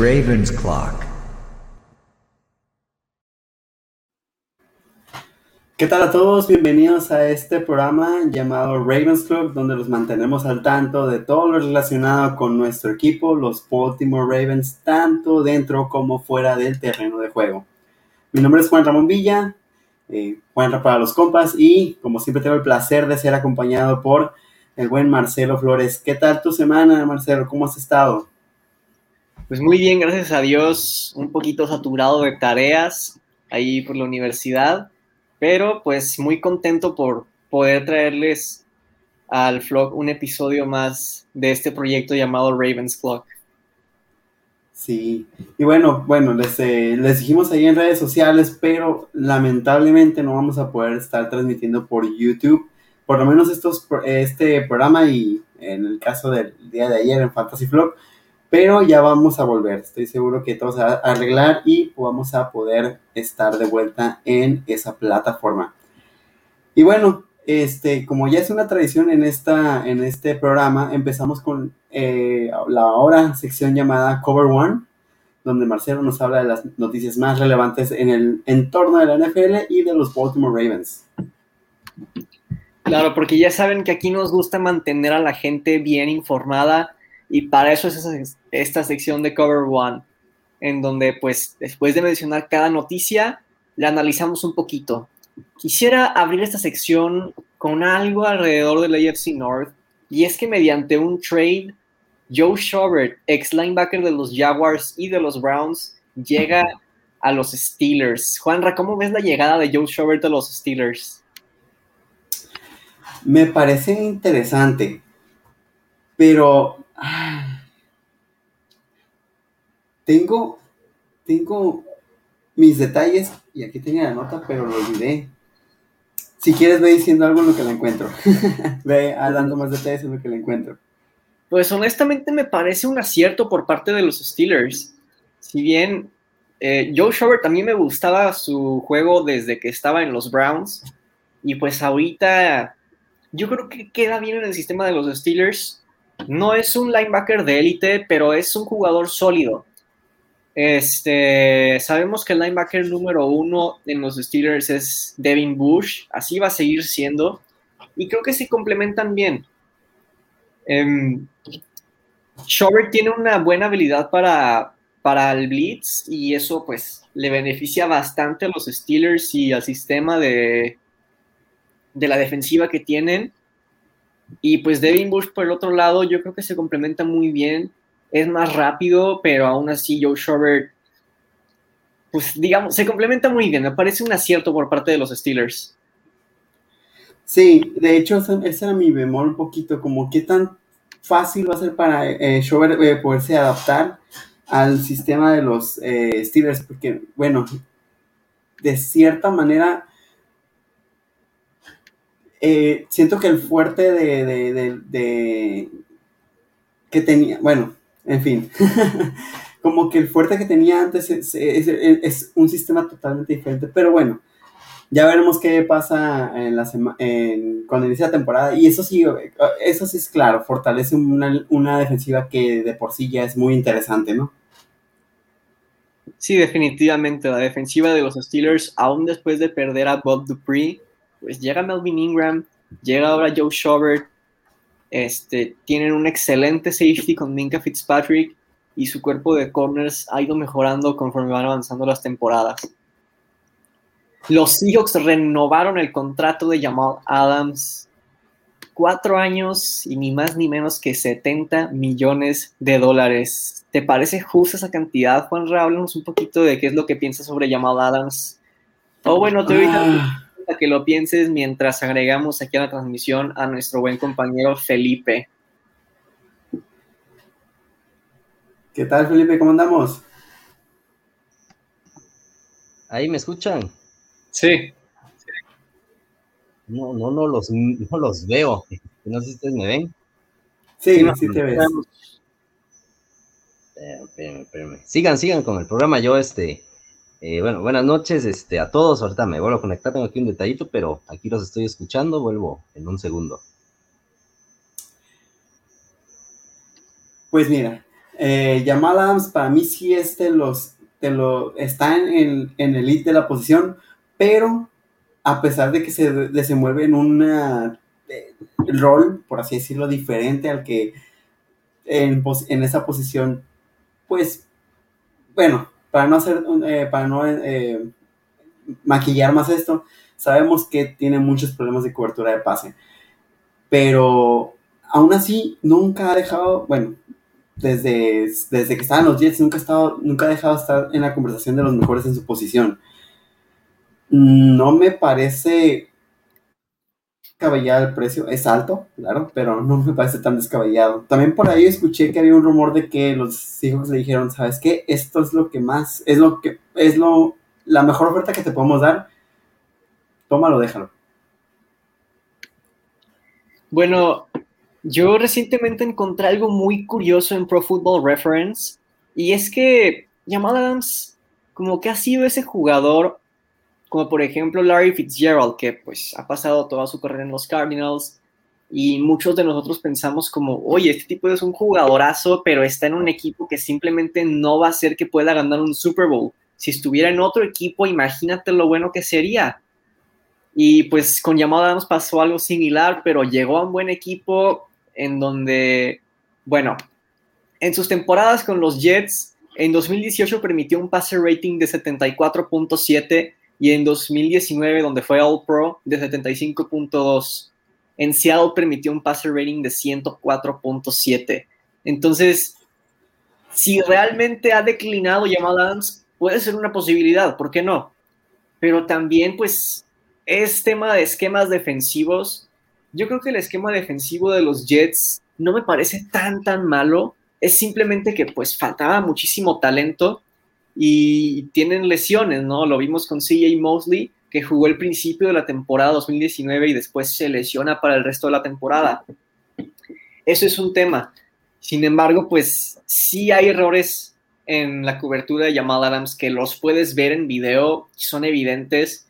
Raven's Clock. ¿Qué tal a todos? Bienvenidos a este programa llamado Ravens Club, donde los mantenemos al tanto de todo lo relacionado con nuestro equipo, los Baltimore Ravens, tanto dentro como fuera del terreno de juego. Mi nombre es Juan Ramón Villa, eh, Juan para los compas, y como siempre tengo el placer de ser acompañado por el buen Marcelo Flores. ¿Qué tal tu semana, Marcelo? ¿Cómo has estado? Pues muy bien, gracias a Dios, un poquito saturado de tareas ahí por la universidad pero pues muy contento por poder traerles al vlog un episodio más de este proyecto llamado Ravens Clock. Sí, y bueno, bueno, les, eh, les dijimos ahí en redes sociales, pero lamentablemente no vamos a poder estar transmitiendo por YouTube, por lo menos estos, este programa y en el caso del día de ayer en Fantasy Vlog, pero ya vamos a volver. Estoy seguro que todo se va a arreglar y vamos a poder estar de vuelta en esa plataforma. Y bueno, este, como ya es una tradición en, esta, en este programa, empezamos con eh, la ahora sección llamada Cover One, donde Marcelo nos habla de las noticias más relevantes en el entorno de la NFL y de los Baltimore Ravens. Claro, porque ya saben que aquí nos gusta mantener a la gente bien informada y para eso es esta sección de Cover One, en donde pues después de mencionar cada noticia, la analizamos un poquito. Quisiera abrir esta sección con algo alrededor de la AFC North, y es que mediante un trade, Joe Schobert, ex linebacker de los Jaguars y de los Browns, llega a los Steelers. Juanra, ¿cómo ves la llegada de Joe Schobert a los Steelers? Me parece interesante, pero tengo, tengo mis detalles y aquí tenía la nota, pero lo olvidé. Si quieres, ve diciendo algo en lo que la encuentro. ve dando más detalles en lo que la encuentro. Pues honestamente me parece un acierto por parte de los Steelers. Si bien eh, Joe Schobert también me gustaba su juego desde que estaba en los Browns. Y pues ahorita yo creo que queda bien en el sistema de los Steelers. No es un linebacker de élite, pero es un jugador sólido. Este, sabemos que el linebacker número uno en los Steelers es Devin Bush, así va a seguir siendo, y creo que se complementan bien. Um, tiene una buena habilidad para, para el blitz y eso pues le beneficia bastante a los Steelers y al sistema de, de la defensiva que tienen. Y pues Devin Bush por el otro lado, yo creo que se complementa muy bien. Es más rápido, pero aún así Joe Schobert, pues digamos, se complementa muy bien. Me parece un acierto por parte de los Steelers. Sí, de hecho, ese era mi bemol un poquito, como qué tan fácil va a ser para eh, eh, poderse adaptar al sistema de los eh, Steelers, porque, bueno, de cierta manera eh, siento que el fuerte de, que tenía, bueno, en fin, como que el fuerte que tenía antes es, un sistema totalmente diferente, pero bueno, ya veremos qué pasa en la cuando inicia la temporada, y eso sí, eso sí es claro, fortalece una, una defensiva que de por sí ya es muy interesante, ¿no? Sí, definitivamente, la defensiva de los Steelers, aún después de perder a Bob Dupree, pues llega Melvin Ingram, llega ahora Joe Schobert, este, tienen un excelente safety con Minka Fitzpatrick y su cuerpo de corners ha ido mejorando conforme van avanzando las temporadas. Los Seahawks renovaron el contrato de Jamal Adams. Cuatro años y ni más ni menos que 70 millones de dólares. ¿Te parece justa esa cantidad, Juan? Háblanos un poquito de qué es lo que piensas sobre Jamal Adams. O bueno, te voy que lo pienses mientras agregamos aquí a la transmisión a nuestro buen compañero Felipe. ¿Qué tal, Felipe? ¿Cómo andamos? ¿Ahí me escuchan? Sí. No, no, no los, no los veo. No sé si ustedes me ven. Sí, sí, te ves. Espérame, espérame. Sigan, sigan con el programa. Yo, este, eh, bueno, buenas noches este, a todos. Ahorita me vuelvo a conectar, tengo aquí un detallito, pero aquí los estoy escuchando. Vuelvo en un segundo. Pues mira, Eh, Adams para mí sí es de los, de está en, en el elite de la posición, pero a pesar de que se desenvuelve en un rol, por así decirlo, diferente al que en, en esa posición, pues, bueno, para no hacer, eh, para no eh, maquillar más esto, sabemos que tiene muchos problemas de cobertura de pase, pero aún así nunca ha dejado, bueno, desde, desde que estaban los Jets nunca ha, estado, nunca ha dejado de estar en la conversación de los mejores en su posición. No me parece descabellado el precio, es alto, claro, pero no me parece tan descabellado. También por ahí escuché que había un rumor de que los hijos le dijeron, ¿sabes qué? Esto es lo que más, es lo que, es lo, la mejor oferta que te podemos dar. Tómalo, déjalo. Bueno, yo recientemente encontré algo muy curioso en Pro Football Reference y es que Jamal Adams como que ha sido ese jugador como por ejemplo Larry Fitzgerald, que pues ha pasado toda su carrera en los Cardinals, y muchos de nosotros pensamos como, oye, este tipo es un jugadorazo, pero está en un equipo que simplemente no va a hacer que pueda ganar un Super Bowl. Si estuviera en otro equipo, imagínate lo bueno que sería. Y pues con Yamada nos pasó algo similar, pero llegó a un buen equipo en donde, bueno, en sus temporadas con los Jets, en 2018 permitió un passer rating de 74.7 y en 2019, donde fue All Pro, de 75.2. En Seattle permitió un passer rating de 104.7. Entonces, si realmente ha declinado Jamal Adams, puede ser una posibilidad, ¿por qué no? Pero también, pues, es tema de esquemas defensivos. Yo creo que el esquema defensivo de los Jets no me parece tan, tan malo. Es simplemente que, pues, faltaba muchísimo talento y tienen lesiones, ¿no? Lo vimos con CJ Mosley, que jugó el principio de la temporada 2019 y después se lesiona para el resto de la temporada. Eso es un tema. Sin embargo, pues sí hay errores en la cobertura de Jamal Adams que los puedes ver en video, son evidentes.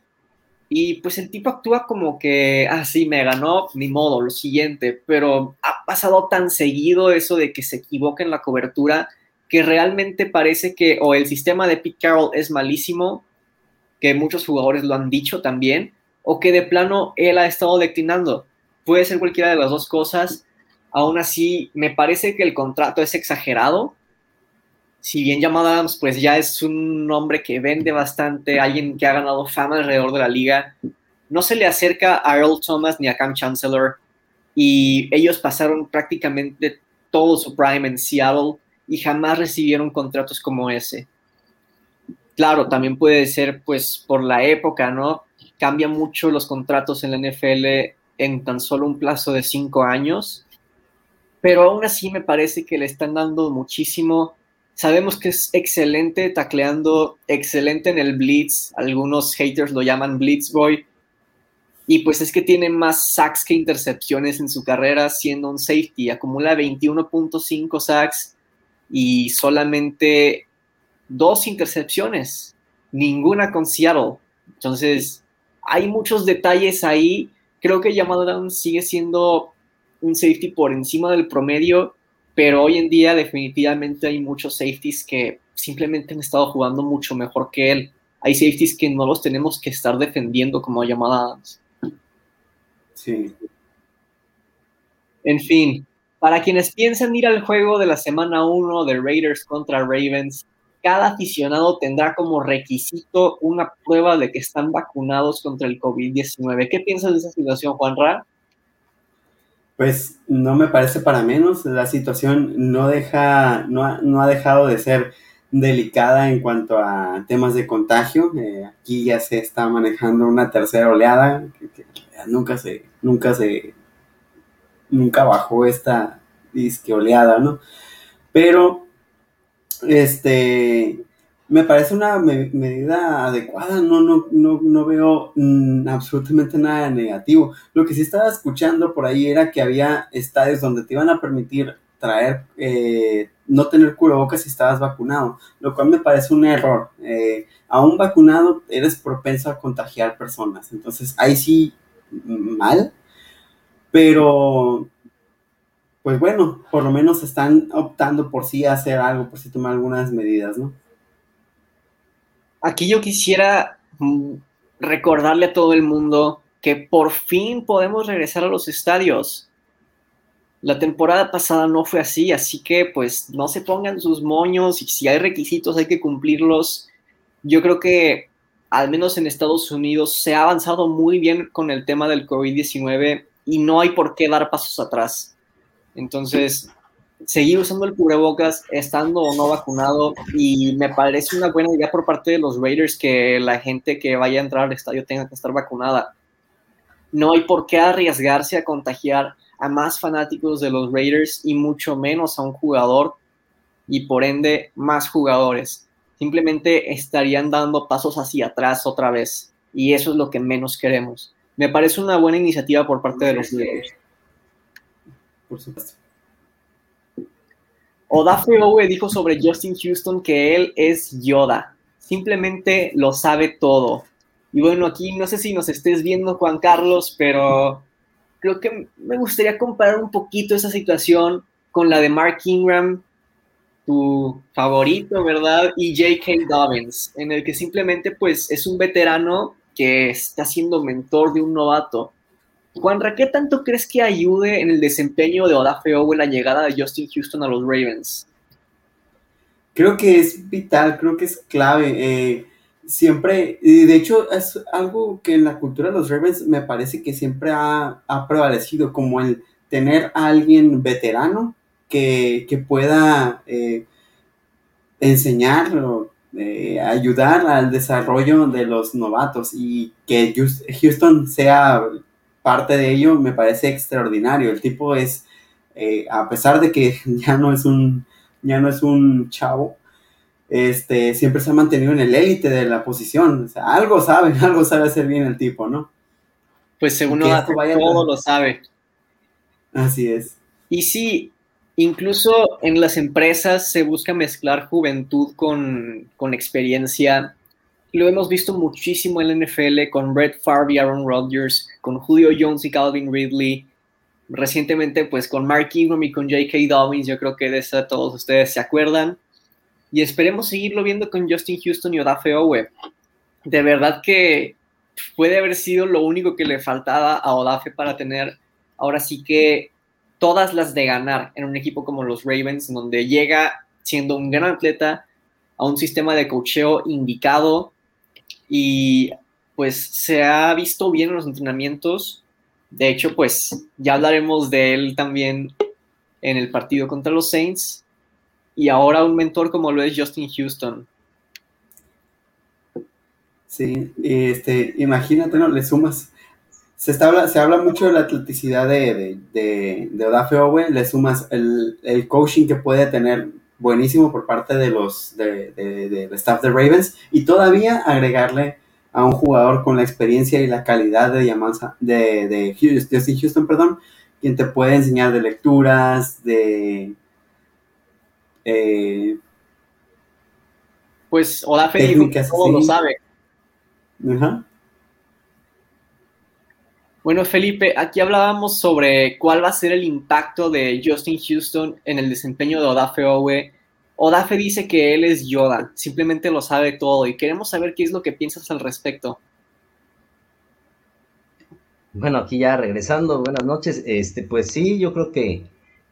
Y pues el tipo actúa como que, ah, sí, me ganó, ni modo, lo siguiente. Pero ha pasado tan seguido eso de que se equivoca en la cobertura que realmente parece que o el sistema de Pete Carroll es malísimo, que muchos jugadores lo han dicho también, o que de plano él ha estado declinando. Puede ser cualquiera de las dos cosas. Aún así, me parece que el contrato es exagerado. Si bien llamado Adams, pues ya es un hombre que vende bastante, alguien que ha ganado fama alrededor de la liga. No se le acerca a Earl Thomas ni a Cam Chancellor. Y ellos pasaron prácticamente todo su prime en Seattle y jamás recibieron contratos como ese. Claro, también puede ser pues por la época, ¿no? Cambia mucho los contratos en la NFL en tan solo un plazo de cinco años, pero aún así me parece que le están dando muchísimo. Sabemos que es excelente tacleando, excelente en el blitz, algunos haters lo llaman blitz boy, y pues es que tiene más sacks que intercepciones en su carrera siendo un safety, acumula 21.5 sacks, y solamente dos intercepciones, ninguna con Seattle. Entonces, hay muchos detalles ahí. Creo que Jamal Adams sigue siendo un safety por encima del promedio, pero hoy en día definitivamente hay muchos safeties que simplemente han estado jugando mucho mejor que él. Hay safeties que no los tenemos que estar defendiendo como Jamal Adams. Sí. En fin, para quienes piensan ir al juego de la semana 1 de Raiders contra Ravens, cada aficionado tendrá como requisito una prueba de que están vacunados contra el COVID-19. ¿Qué piensas de esa situación, Juan Ra? Pues no me parece para menos. La situación no deja, no ha, dejado de ser delicada en cuanto a temas de contagio. Eh, aquí ya se está manejando una tercera oleada que nunca se, nunca se nunca bajó esta disque oleada, ¿no? Pero, este, me parece una medida adecuada, no, no, no, veo mm, absolutamente nada negativo. Lo que sí estaba escuchando por ahí era que había estadios donde te iban a permitir traer, eh, no tener cubrebocas si estabas vacunado, lo cual me parece un error. Eh, aún vacunado eres propenso a contagiar personas, entonces ahí sí, mal, pero pues bueno, por lo menos están optando por sí hacer algo, por sí tomar algunas medidas, ¿no? Aquí yo quisiera mm, recordarle a todo el mundo que por fin podemos regresar a los estadios. La temporada pasada no fue así, así que pues no se pongan sus moños y si hay requisitos hay que cumplirlos. Yo creo que al menos en Estados Unidos se ha avanzado muy bien con el tema del COVID-19 y no hay por qué dar pasos atrás. Entonces, seguir usando el cubrebocas estando o no vacunado y me parece una buena idea por parte de los Raiders que la gente que vaya a entrar al estadio tenga que estar vacunada. No hay por qué arriesgarse a contagiar a más fanáticos de los Raiders y mucho menos a un jugador y por ende más jugadores. Simplemente estarían dando pasos hacia atrás otra vez y eso es lo que menos queremos. Me parece una buena iniciativa por parte de los Raiders. Por supuesto. Odafe Owe dijo sobre Justin Houston que él es Yoda. Simplemente lo sabe todo. Y bueno, aquí no sé si nos estés viendo, Juan Carlos, pero creo que me gustaría comparar un poquito esa situación con la de Mark Ingram, tu favorito, ¿verdad? Y J.K. Dobbins, en el que simplemente pues es un veterano que está siendo mentor de un novato. Juan, ¿qué tanto crees que ayude en el desempeño de Odafe Owe la llegada de Justin Houston a los Ravens? Creo que es vital, creo que es clave. Eh, siempre, de hecho es algo que en la cultura de los Ravens me parece que siempre ha, prevalecido, como el tener a alguien veterano que, pueda eh, enseñar o eh, ayudar al desarrollo de los novatos y que Houston sea parte de ello me parece extraordinario. El tipo es, eh, a pesar de que ya no es un, ya no es un chavo, este, siempre se ha mantenido en el élite de la posición. O sea, algo sabe, algo sabe hacer bien el tipo, ¿no? Pues según todo lo sabe. Así es. Y sí, incluso en las empresas se busca mezclar juventud con, con experiencia lo hemos visto muchísimo en la NFL con Brett Favre y Aaron Rodgers, con Julio Jones y Calvin Ridley. Recientemente, pues con Mark Ingram y con J.K. Dobbins, yo creo que de eso todos ustedes se acuerdan. Y esperemos seguirlo viendo con Justin Houston y Odafe Owe. De verdad que puede haber sido lo único que le faltaba a Odafe para tener ahora sí que todas las de ganar en un equipo como los Ravens, donde llega siendo un gran atleta a un sistema de cocheo indicado, y pues se ha visto bien en los entrenamientos. De hecho, pues ya hablaremos de él también en el partido contra los Saints. Y ahora un mentor como lo es Justin Houston. Sí, este, imagínate, ¿no? Le sumas. Se, está, se habla mucho de la atleticidad de, de, de, Odafe Owe, le sumas el, el, coaching que puede tener buenísimo por parte de los de, de, staff de Ravens y todavía agregarle a un jugador con la experiencia y la calidad de llamanza de, de Justin Houston, perdón, quien te puede enseñar de lecturas, de eh, pues Olafe dijo que todo lo sabe. Bueno, Felipe, aquí hablábamos sobre cuál va a ser el impacto de Justin Houston en el desempeño de Odafe Owe. Odafe dice que él es Yoda, simplemente lo sabe todo y queremos saber qué es lo que piensas al respecto. Bueno, aquí ya regresando, buenas noches. Este, pues sí, yo creo que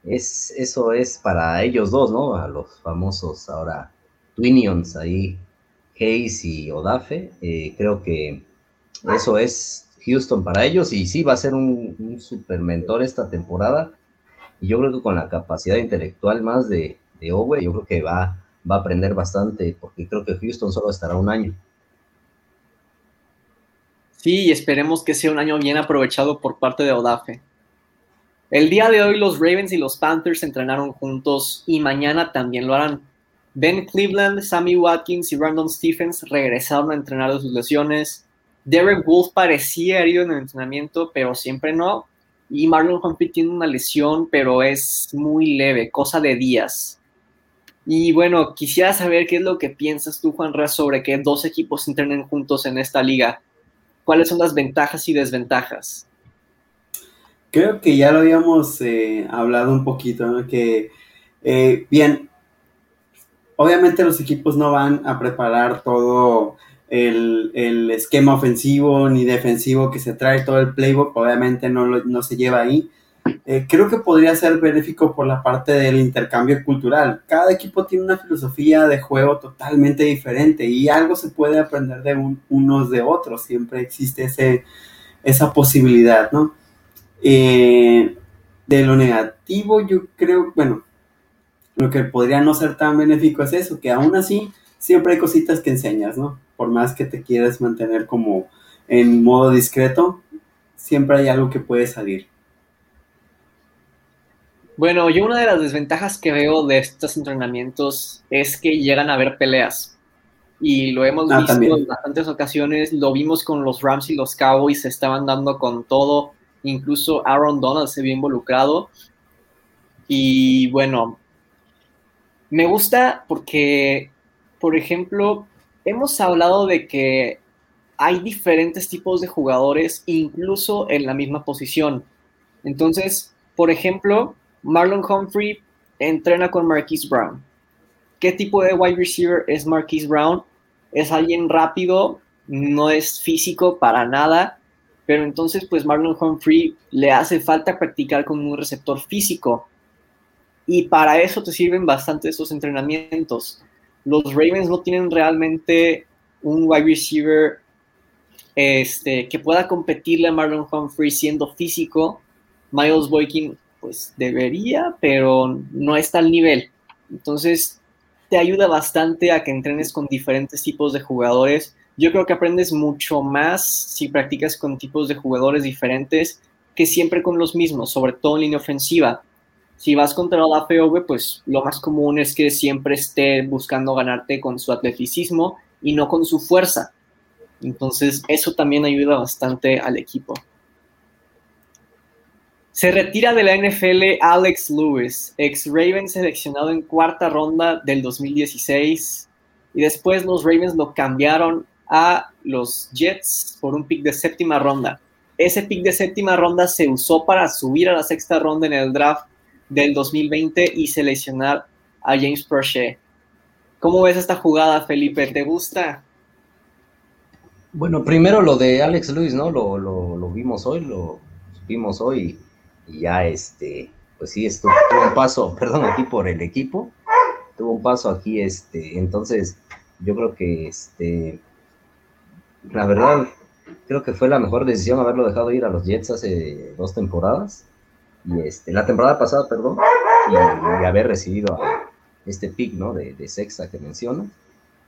es, eso es para ellos dos, ¿no? A los famosos ahora Twinions ahí, Hayes y Odafe. Eh, creo que eso es Houston para ellos y sí va a ser un, super mentor esta temporada. Y yo creo que con la capacidad intelectual más de, de Owe, yo creo que va, va a aprender bastante porque creo que Houston solo estará un año. Sí, esperemos que sea un año bien aprovechado por parte de Odafe. El día de hoy los Ravens y los Panthers entrenaron juntos y mañana también lo harán. Ben Cleveland, Sammy Watkins y Randall Stephens regresaron a entrenar de sus lesiones. Derek Wolf parecía herido en el entrenamiento, pero siempre no. Y Marlon Humphrey tiene una lesión, pero es muy leve, cosa de días. Y bueno, quisiera saber qué es lo que piensas tú, Juan Ra, sobre que dos equipos entrenen juntos en esta liga. ¿Cuáles son las ventajas y desventajas? creo que ya lo habíamos eh, hablado un poquito, ¿no? Que, eh, bien, obviamente los equipos no van a preparar todo el, esquema ofensivo ni defensivo que se trae, todo el playbook, obviamente no, no se lleva ahí. Eh, creo que podría ser benéfico por la parte del intercambio cultural. Cada equipo tiene una filosofía de juego totalmente diferente y algo se puede aprender de unos de otros. Siempre existe ese, esa posibilidad, ¿no? Eh, de lo negativo, yo creo, bueno, lo que podría no ser tan benéfico es eso, que aún así siempre hay cositas que enseñas, ¿no? Por más que te quieras mantener como en modo discreto, siempre hay algo que puede salir. Bueno, yo una de las desventajas que veo de estos entrenamientos es que llegan a haber peleas. Y lo hemos ah, visto en bastantes ocasiones, lo vimos con los Rams y los Cowboys, se estaban dando con todo, incluso Aaron Donald se vio involucrado. Y bueno, me gusta porque, por ejemplo, hemos hablado de que hay diferentes tipos de jugadores, incluso en la misma posición. Entonces, por ejemplo, Marlon Humphrey entrena con Marquise Brown. ¿Qué tipo de wide receiver es Marquise Brown? Es alguien rápido, no es físico para nada, pero entonces pues Marlon Humphrey le hace falta practicar con un receptor físico. Y para eso te sirven bastante esos entrenamientos. Los Ravens no tienen realmente un wide receiver este, que pueda competirle a Marlon Humphrey siendo físico. Miles Boykin pues debería, pero no está al nivel. Entonces, te ayuda bastante a que entrenes con diferentes tipos de jugadores. Yo creo que aprendes mucho más si practicas con tipos de jugadores diferentes que siempre con los mismos, sobre todo en línea ofensiva. Si vas contra la POV, pues lo más común es que siempre esté buscando ganarte con su atleticismo y no con su fuerza. Entonces, eso también ayuda bastante al equipo. Se retira de la NFL Alex Lewis, ex Ravens seleccionado en cuarta ronda del 2016. Y después los Ravens lo cambiaron a los Jets por un pick de séptima ronda. Ese pick de séptima ronda se usó para subir a la sexta ronda en el draft del 2020 y seleccionar a James Prochet. ¿Cómo ves esta jugada, Felipe? ¿Te gusta? Bueno, primero lo de Alex Lewis, ¿no? Lo, lo vimos hoy, lo vimos hoy y ya este, pues sí, estuvo, tuvo un paso, perdón, aquí por el equipo, tuvo un paso aquí, este, entonces yo creo que, este, la verdad, creo que fue la mejor decisión haberlo dejado ir a los Jets hace dos temporadas, y este, la temporada pasada, perdón, y, haber recibido este pick, ¿no? De, de sexta que menciona,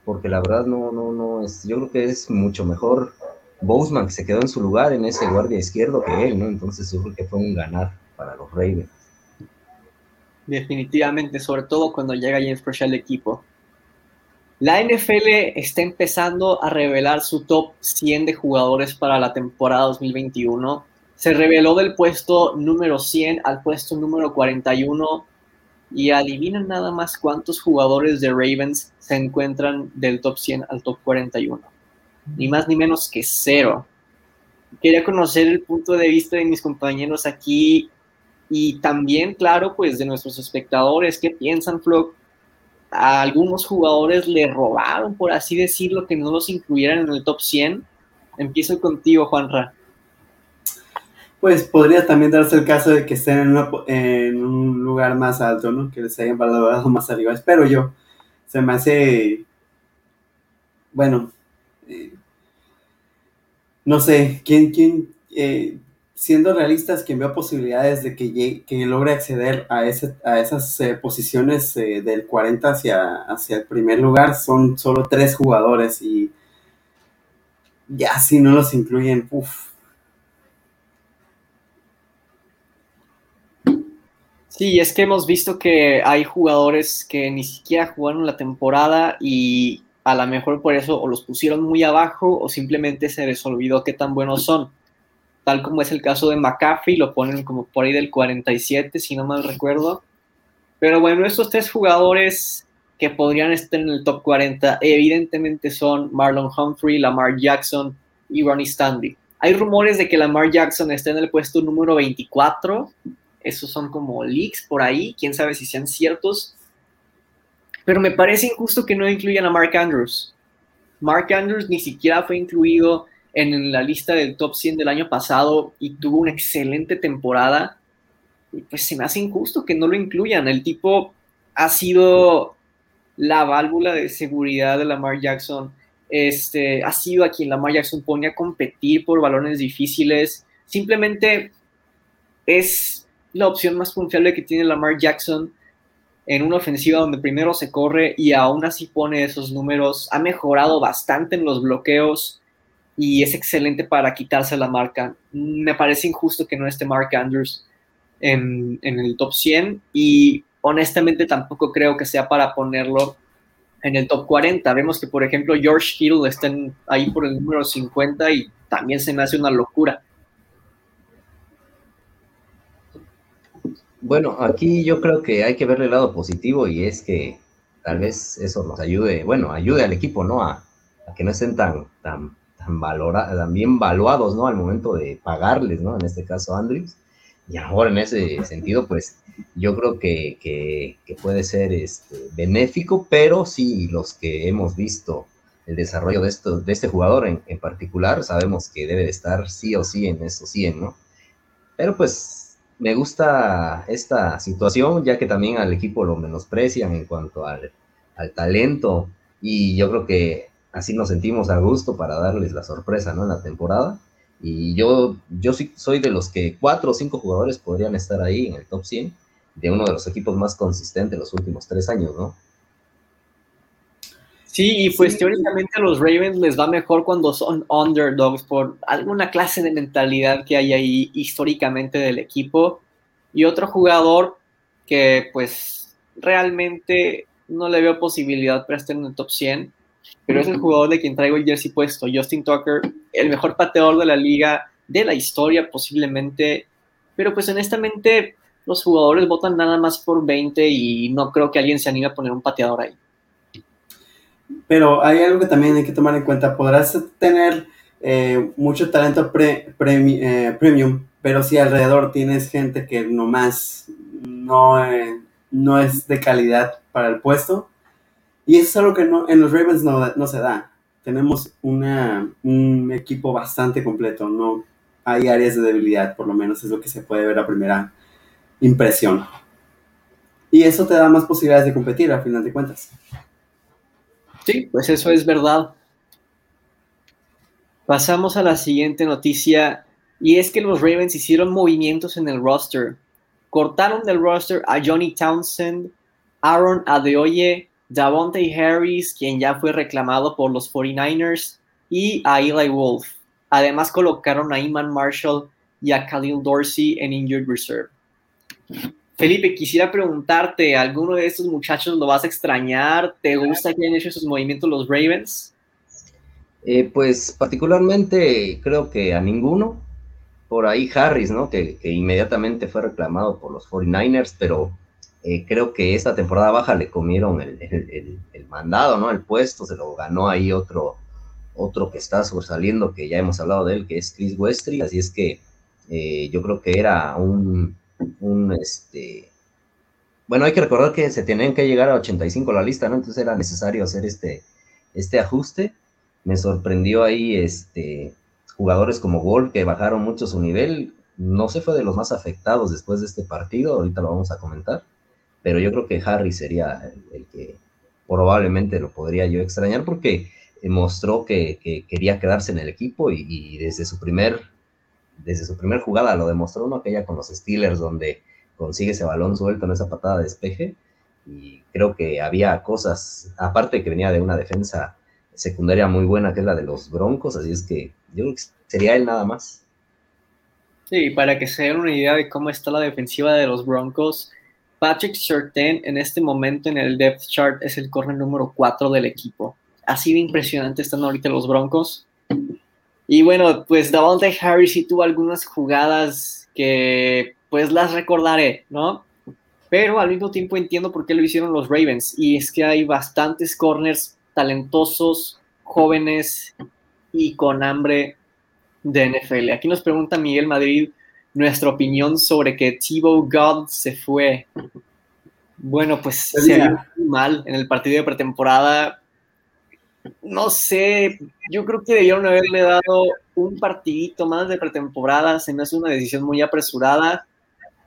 porque la verdad no, no, no, es, yo creo que es mucho mejor Boseman que se quedó en su lugar en ese guardia izquierdo que él, ¿no? Entonces yo creo que fue un ganar para los Ravens. Definitivamente, sobre todo cuando llega James Proche al equipo. La NFL está empezando a revelar su top 100 de jugadores para la temporada 2021. Se reveló del puesto número 100 al puesto número 41 y adivinan nada más cuántos jugadores de Ravens se encuentran del top 100 al top 41 ni más ni menos que cero. Quería conocer el punto de vista de mis compañeros aquí y también, claro, pues de nuestros espectadores, ¿qué piensan, Flo? A algunos jugadores le robaron, por así decirlo, que no los incluyeran en el top 100. Empiezo contigo, Juanra. Pues podría también darse el caso de que estén en, un lugar más alto, ¿no? Que les hayan valorado más arriba. Espero yo. Se me hace, bueno, eh, no sé, ¿quién, quién, eh, siendo realistas, quien vea posibilidades de que, que logre acceder a, ese, a esas eh, posiciones del 40 hacia, hacia el primer lugar son solo tres jugadores y ya si no los incluyen, uff. Sí, es que hemos visto que hay jugadores que ni siquiera jugaron la temporada y a lo mejor por eso o los pusieron muy abajo o simplemente se les olvidó qué tan buenos son. Tal como es el caso de McCaffrey, lo ponen como por ahí del 47, si no mal recuerdo. Pero bueno, estos tres jugadores que podrían estar en el top 40 evidentemente son Marlon Humphrey, Lamar Jackson y Ronnie Stanley. Hay rumores de que Lamar Jackson está en el puesto número 24. Esos son como leaks por ahí. Quién sabe si sean ciertos. Pero me parece injusto que no incluyan a Mark Andrews. Mark Andrews ni siquiera fue incluido en la lista del top 100 del año pasado y tuvo una excelente temporada. Y pues se me hace injusto que no lo incluyan. El tipo ha sido la válvula de seguridad de Lamar Jackson. Este, ha sido a quien Lamar Jackson pone a competir por balones difíciles. Simplemente es la opción más confiable que tiene Lamar Jackson en una ofensiva donde primero se corre y aún así pone esos números. Ha mejorado bastante en los bloqueos y es excelente para quitarse la marca. Me parece injusto que no esté Mark Andrews en, en el top 100 y honestamente tampoco creo que sea para ponerlo en el top 40. Vemos que, por ejemplo, George Hill está ahí por el número 50 y también se me hace una locura. Bueno, aquí yo creo que hay que verle el lado positivo y es que tal vez eso nos ayude, bueno, ayude al equipo, ¿no? A, que no estén tan, tan, tan, bien valuados, ¿no? Al momento de pagarles, ¿no? En este caso, Andrews. Y ahora en ese sentido, pues yo creo que, puede ser este, benéfico, pero sí los que hemos visto el desarrollo de, esto, de este jugador en, en particular, sabemos que debe de estar sí o sí en esos 100, ¿no? Pero pues me gusta esta situación, ya que también al equipo lo menosprecian en cuanto al, al talento, y yo creo que así nos sentimos a gusto para darles la sorpresa, ¿no? En la temporada. Y yo, yo soy de los que cuatro o cinco jugadores podrían estar ahí en el top 100 de uno de los equipos más consistentes los últimos tres años, ¿no? Sí, y pues teóricamente a los Ravens les va mejor cuando son underdogs por alguna clase de mentalidad que hay ahí históricamente del equipo. Y otro jugador que pues realmente no le veo posibilidad para estar en el top 100 pero es el jugador de quien traigo el jersey puesto, Justin Tucker, el mejor pateador de la liga, de la historia posiblemente, pero pues honestamente los jugadores votan nada más por 20 y no creo que alguien se anime a poner un pateador ahí. Pero hay algo que también hay que tomar en cuenta, podrás tener eh, mucho talento eh, premium, pero si alrededor tienes gente que nomás no, eh, no es de calidad para el puesto, y eso es algo que no, en los Ravens no, se da. Tenemos un equipo bastante completo, no hay áreas de debilidad, por lo menos es lo que se puede ver a primera impresión. Y eso te da más posibilidades de competir, a final de cuentas. Sí, pues eso es verdad. Pasamos a la siguiente noticia, y es que los Ravens hicieron movimientos en el roster. Cortaron del roster a Johnny Townsend, Aaron Adeoye, Davonte Harris, quien ya fue reclamado por los 49ers, y a Eli Wolf. Además colocaron a Iman Marshall y a Khalil Dorsey en Injured Reserve. Felipe, quisiera preguntarte, ¿alguno de estos muchachos lo vas a extrañar? ¿Te gusta que hayan hecho esos movimientos los Ravens? Eh, pues particularmente creo que a ninguno. Por ahí Harris, ¿no? Que, que inmediatamente fue reclamado por los 49ers, pero eh, creo que esta temporada baja le comieron el, mandado, ¿no? El puesto, se lo ganó ahí otro, otro que está sobresaliendo, que ya hemos hablado de él, que es Chris Westry, así es que eh, yo creo que era un, un, este, bueno, hay que recordar que se tenían que llegar a 85 la lista, ¿no? Entonces era necesario hacer este, este ajuste. Me sorprendió ahí, este, jugadores como Wolf que bajaron mucho su nivel. No se fue de los más afectados después de este partido, ahorita lo vamos a comentar pero yo creo que Harry sería el, que probablemente lo podría yo extrañar porque mostró que, quería quedarse en el equipo y, desde su primer desde su primer jugada lo demostró, ¿no? Aquella con los Steelers donde consigue ese balón suelto en esa patada de despeje y creo que había cosas, aparte que venía de una defensa secundaria muy buena que es la de los Broncos, así es que yo creo que sería él nada más. Sí, para que se den una idea de cómo está la defensiva de los Broncos, Patrick Surtain en este momento en el depth chart es el corner número 4 del equipo. Así de impresionante están ahorita los Broncos. Y bueno, pues Davante Harris sí tuvo algunas jugadas que pues las recordaré, ¿no? Pero al mismo tiempo entiendo por qué lo hicieron los Ravens. Y es que hay bastantes corners talentosos, jóvenes y con hambre de NFL. Aquí nos pregunta Miguel Madrid nuestra opinión sobre que Thibaut God se fue. Bueno, pues se vio muy mal en el partido de pretemporada. No sé, yo creo que debieron haberle dado un partidito más de pretemporada. Se me hace una decisión muy apresurada,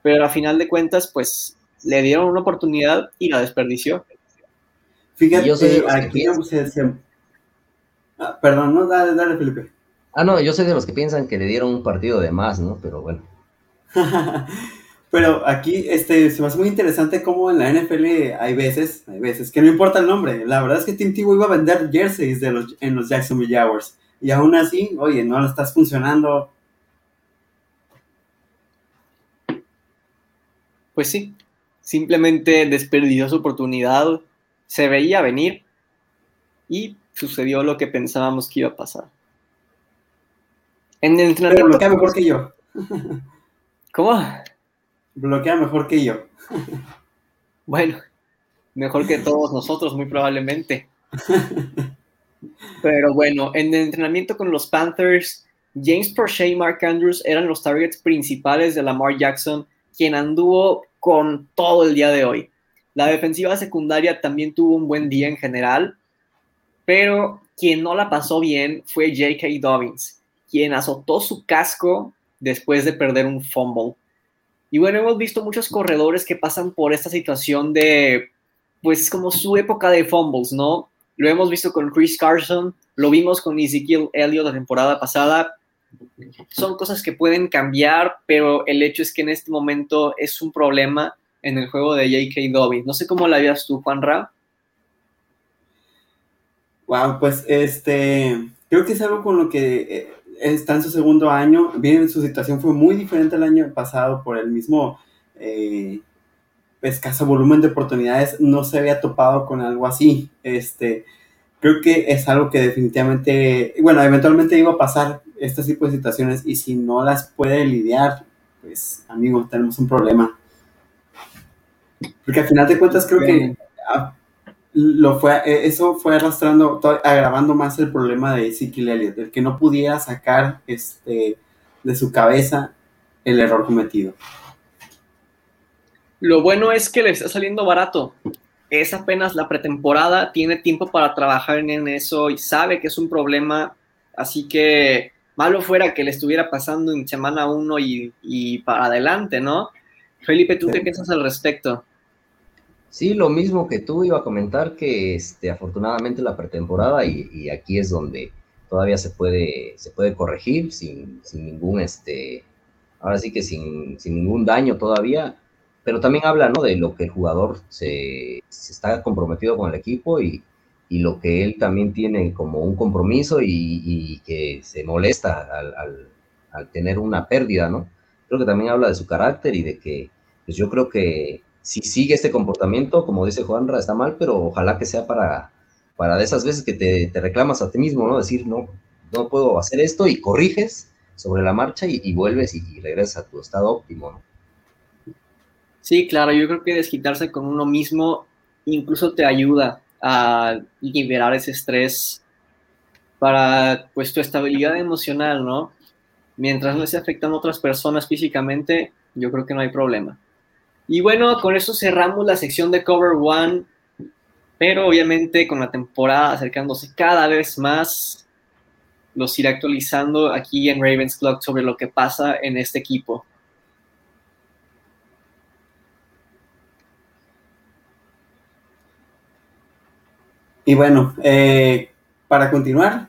pero a final de cuentas, pues le dieron una oportunidad y la desperdició. Fíjate, yo aquí ah, perdón, no, dale, dale, Felipe. Ah, no, yo soy de los que piensan que le dieron un partido de más, ¿no? Pero bueno. Pero aquí este, se me hace muy interesante cómo en la NFL hay veces, hay veces que no importa el nombre. La verdad es que Tim Tebow iba a vender jerseys de los, en los Jacksonville Jaguars. Y aún así, oye, no lo estás funcionando. Pues sí, simplemente desperdició su oportunidad. Se veía venir y sucedió lo que pensábamos que iba a pasar. En el entrenamiento. mejor que yo. ¿Cómo? Bloquea mejor que yo. Bueno, mejor que todos nosotros, muy probablemente. Pero bueno, en el entrenamiento con los Panthers, James Prochet y Mark Andrews eran los targets principales de Lamar Jackson, quien anduvo con todo el día de hoy. La defensiva secundaria también tuvo un buen día en general, pero quien no la pasó bien fue J.K. Dobbins, quien azotó su casco después de perder un fumble. Y bueno, hemos visto muchos corredores que pasan por esta situación de, pues como su época de fumbles, ¿no? Lo hemos visto con Chris Carson, lo vimos con Ezekiel Elliott la temporada pasada. Son cosas que pueden cambiar, pero el hecho es que en este momento es un problema en el juego de J.K. Dobbins. No sé cómo la veas tú, Juan Ra. Wow, pues este, creo que es algo con lo que eh, está en su segundo año. Bien, su situación fue muy diferente el año pasado por el mismo eh, escaso volumen de oportunidades. No se había topado con algo así. Este, creo que es algo que definitivamente, bueno, eventualmente iba a pasar este tipo de situaciones y si no las puede lidiar, pues, amigo, tenemos un problema. Porque al final de cuentas creo que lo fue, eh, eso fue arrastrando, agravando más el problema de Ezekiel Elliott, el que no pudiera sacar este, de su cabeza el error cometido. Lo bueno es que le está saliendo barato. Es apenas la pretemporada, tiene tiempo para trabajar en eso y sabe que es un problema, así que malo fuera que le estuviera pasando en semana uno y, y para adelante, ¿no? Felipe, ¿tú qué piensas al respecto? Sí, lo mismo que tú iba a comentar que este, afortunadamente la pretemporada y, aquí es donde todavía se puede, se puede corregir sin, ningún, este, ahora sí que sin, ningún daño todavía, pero también habla ¿no? de lo que el jugador se, está comprometido con el equipo y, lo que él también tiene como un compromiso y, que se molesta al, al, tener una pérdida, ¿no? Creo que también habla de su carácter y de que, pues yo creo que si sigue este comportamiento, como dice Juanra, está mal, pero ojalá que sea para, para de esas veces que te, reclamas a ti mismo, ¿no? Decir, no, no puedo hacer esto y corriges sobre la marcha y, vuelves y, regresas a tu estado óptimo, ¿no? Sí, claro, yo creo que desquitarse con uno mismo incluso te ayuda a liberar ese estrés para pues tu estabilidad emocional, ¿no? Mientras no se afectan otras personas físicamente, yo creo que no hay problema. Y bueno, con eso cerramos la sección de Cover One, pero obviamente con la temporada acercándose cada vez más, los iré actualizando aquí en Ravens Clock sobre lo que pasa en este equipo. Y bueno, eh, para continuar,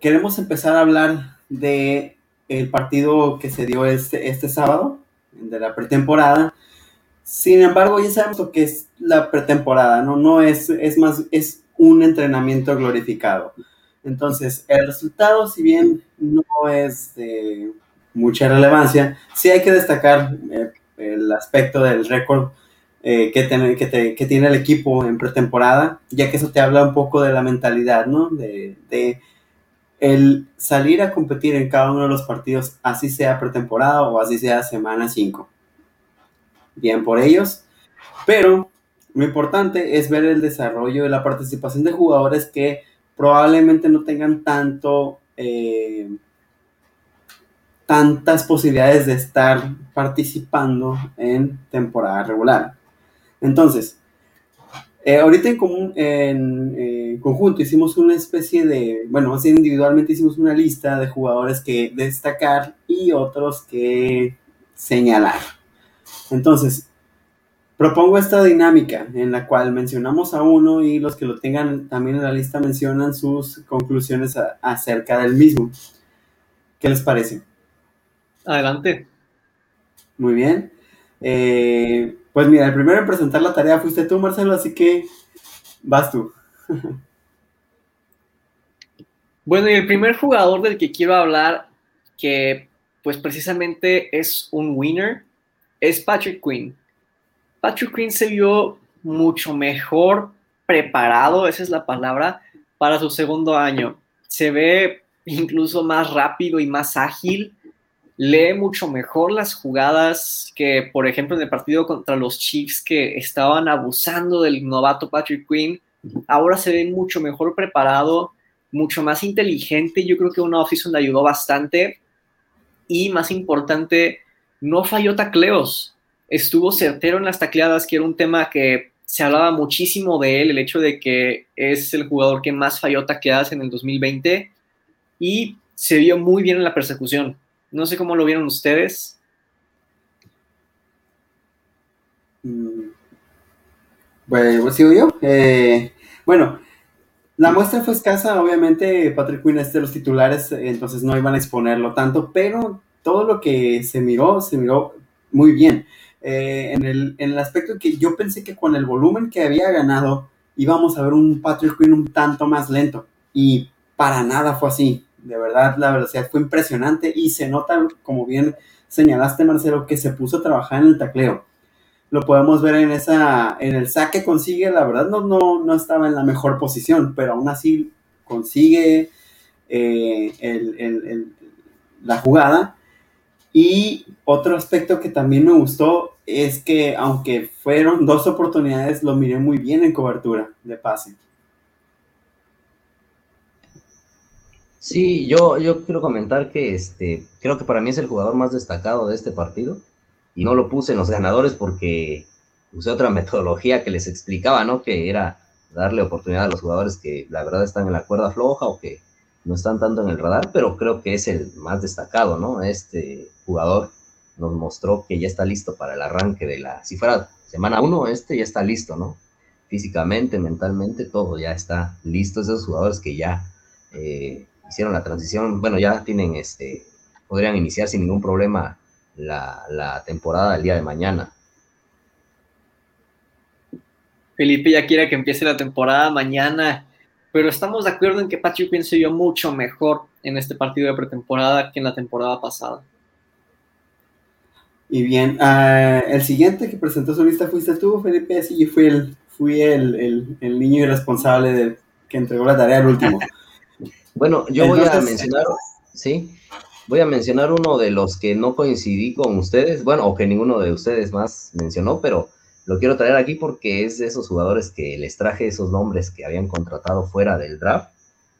queremos empezar a hablar de el partido que se dio este, este sábado de la pretemporada. Sin embargo, ya sabemos lo que es la pretemporada, ¿no? No es, es más, es un entrenamiento glorificado. Entonces, el resultado, si bien no es de mucha relevancia, sí hay que destacar eh, el aspecto del récord eh, que, que, tiene el equipo en pretemporada, ya que eso te habla un poco de la mentalidad, ¿no? De, el salir a competir en cada uno de los partidos, así sea pretemporada o así sea semana 5. Bien por ellos, pero lo importante es ver el desarrollo de la participación de jugadores que probablemente no tengan tanto, eh, tantas posibilidades de estar participando en temporada regular. Entonces, eh, ahorita en, común, en eh, conjunto hicimos una especie de, bueno, así individualmente hicimos una lista de jugadores que destacar y otros que señalar. Entonces, propongo esta dinámica en la cual mencionamos a uno y los que lo tengan también en la lista mencionan sus conclusiones acerca del mismo. ¿Qué les parece? Adelante. Muy bien. Eh, pues mira, el primero en presentar la tarea fuiste tú, Marcelo, así que vas tú. Bueno, y el primer jugador del que quiero hablar, que pues precisamente es un winner, es Patrick Quinn. Patrick Quinn se vio mucho mejor preparado, esa es la palabra, para su segundo año. Se ve incluso más rápido y más ágil lee mucho mejor las jugadas que, por ejemplo, en el partido contra los Chiefs que estaban abusando del novato Patrick Quinn. Ahora se ve mucho mejor preparado, mucho más inteligente. Yo creo que una offseason le ayudó bastante. Y más importante, no falló tacleos. Estuvo certero en las tacleadas, que era un tema que se hablaba muchísimo de él, el hecho de que es el jugador que más falló tacleadas en el 2020. Y se vio muy bien en la persecución no sé cómo lo vieron ustedes. Mm. Bueno, sigo yo. Eh, bueno, la muestra fue escasa, obviamente Patrick Quinn es de los titulares, entonces no iban a exponerlo tanto, pero todo lo que se miró, se miró muy bien. Eh, en, el, en el aspecto que yo pensé que con el volumen que había ganado íbamos a ver un Patrick Quinn un tanto más lento y para nada fue así de verdad la velocidad fue impresionante y se nota, como bien señalaste Marcelo, que se puso a trabajar en el tacleo. Lo podemos ver en esa, en el saque consigue, la verdad no, no, no estaba en la mejor posición, pero aún así consigue eh, la jugada. Y otro aspecto que también me gustó es que aunque fueron dos oportunidades, lo miré muy bien en cobertura de pase. Sí, yo, yo quiero comentar que este, creo que para mí es el jugador más destacado de este partido y no lo puse en los ganadores porque usé otra metodología que les explicaba, ¿no? Que era darle oportunidad a los jugadores que la verdad están en la cuerda floja o que no están tanto en el radar, pero creo que es el más destacado, ¿no? Este jugador nos mostró que ya está listo para el arranque de la, si fuera semana uno, este ya está listo, ¿no? Físicamente, mentalmente, todo ya está listo. Esos jugadores que ya eh, hicieron la transición, bueno, ya tienen, este, podrían iniciar sin ningún problema la, temporada el día de mañana. Felipe ya quiere que empiece la temporada mañana, pero estamos de acuerdo en que Patrick Quinn se vio mucho mejor en este partido de pretemporada que en la temporada pasada. Y bien, ah, el siguiente que presentó su lista fuiste tú, Felipe, así yo fui el, fui el, el niño irresponsable de, que entregó la tarea al último. Bueno, yo voy a mencionar, sí, voy a mencionar uno de los que no coincidí con ustedes, bueno, o que ninguno de ustedes más mencionó, pero lo quiero traer aquí porque es de esos jugadores que les traje esos nombres que habían contratado fuera del draft.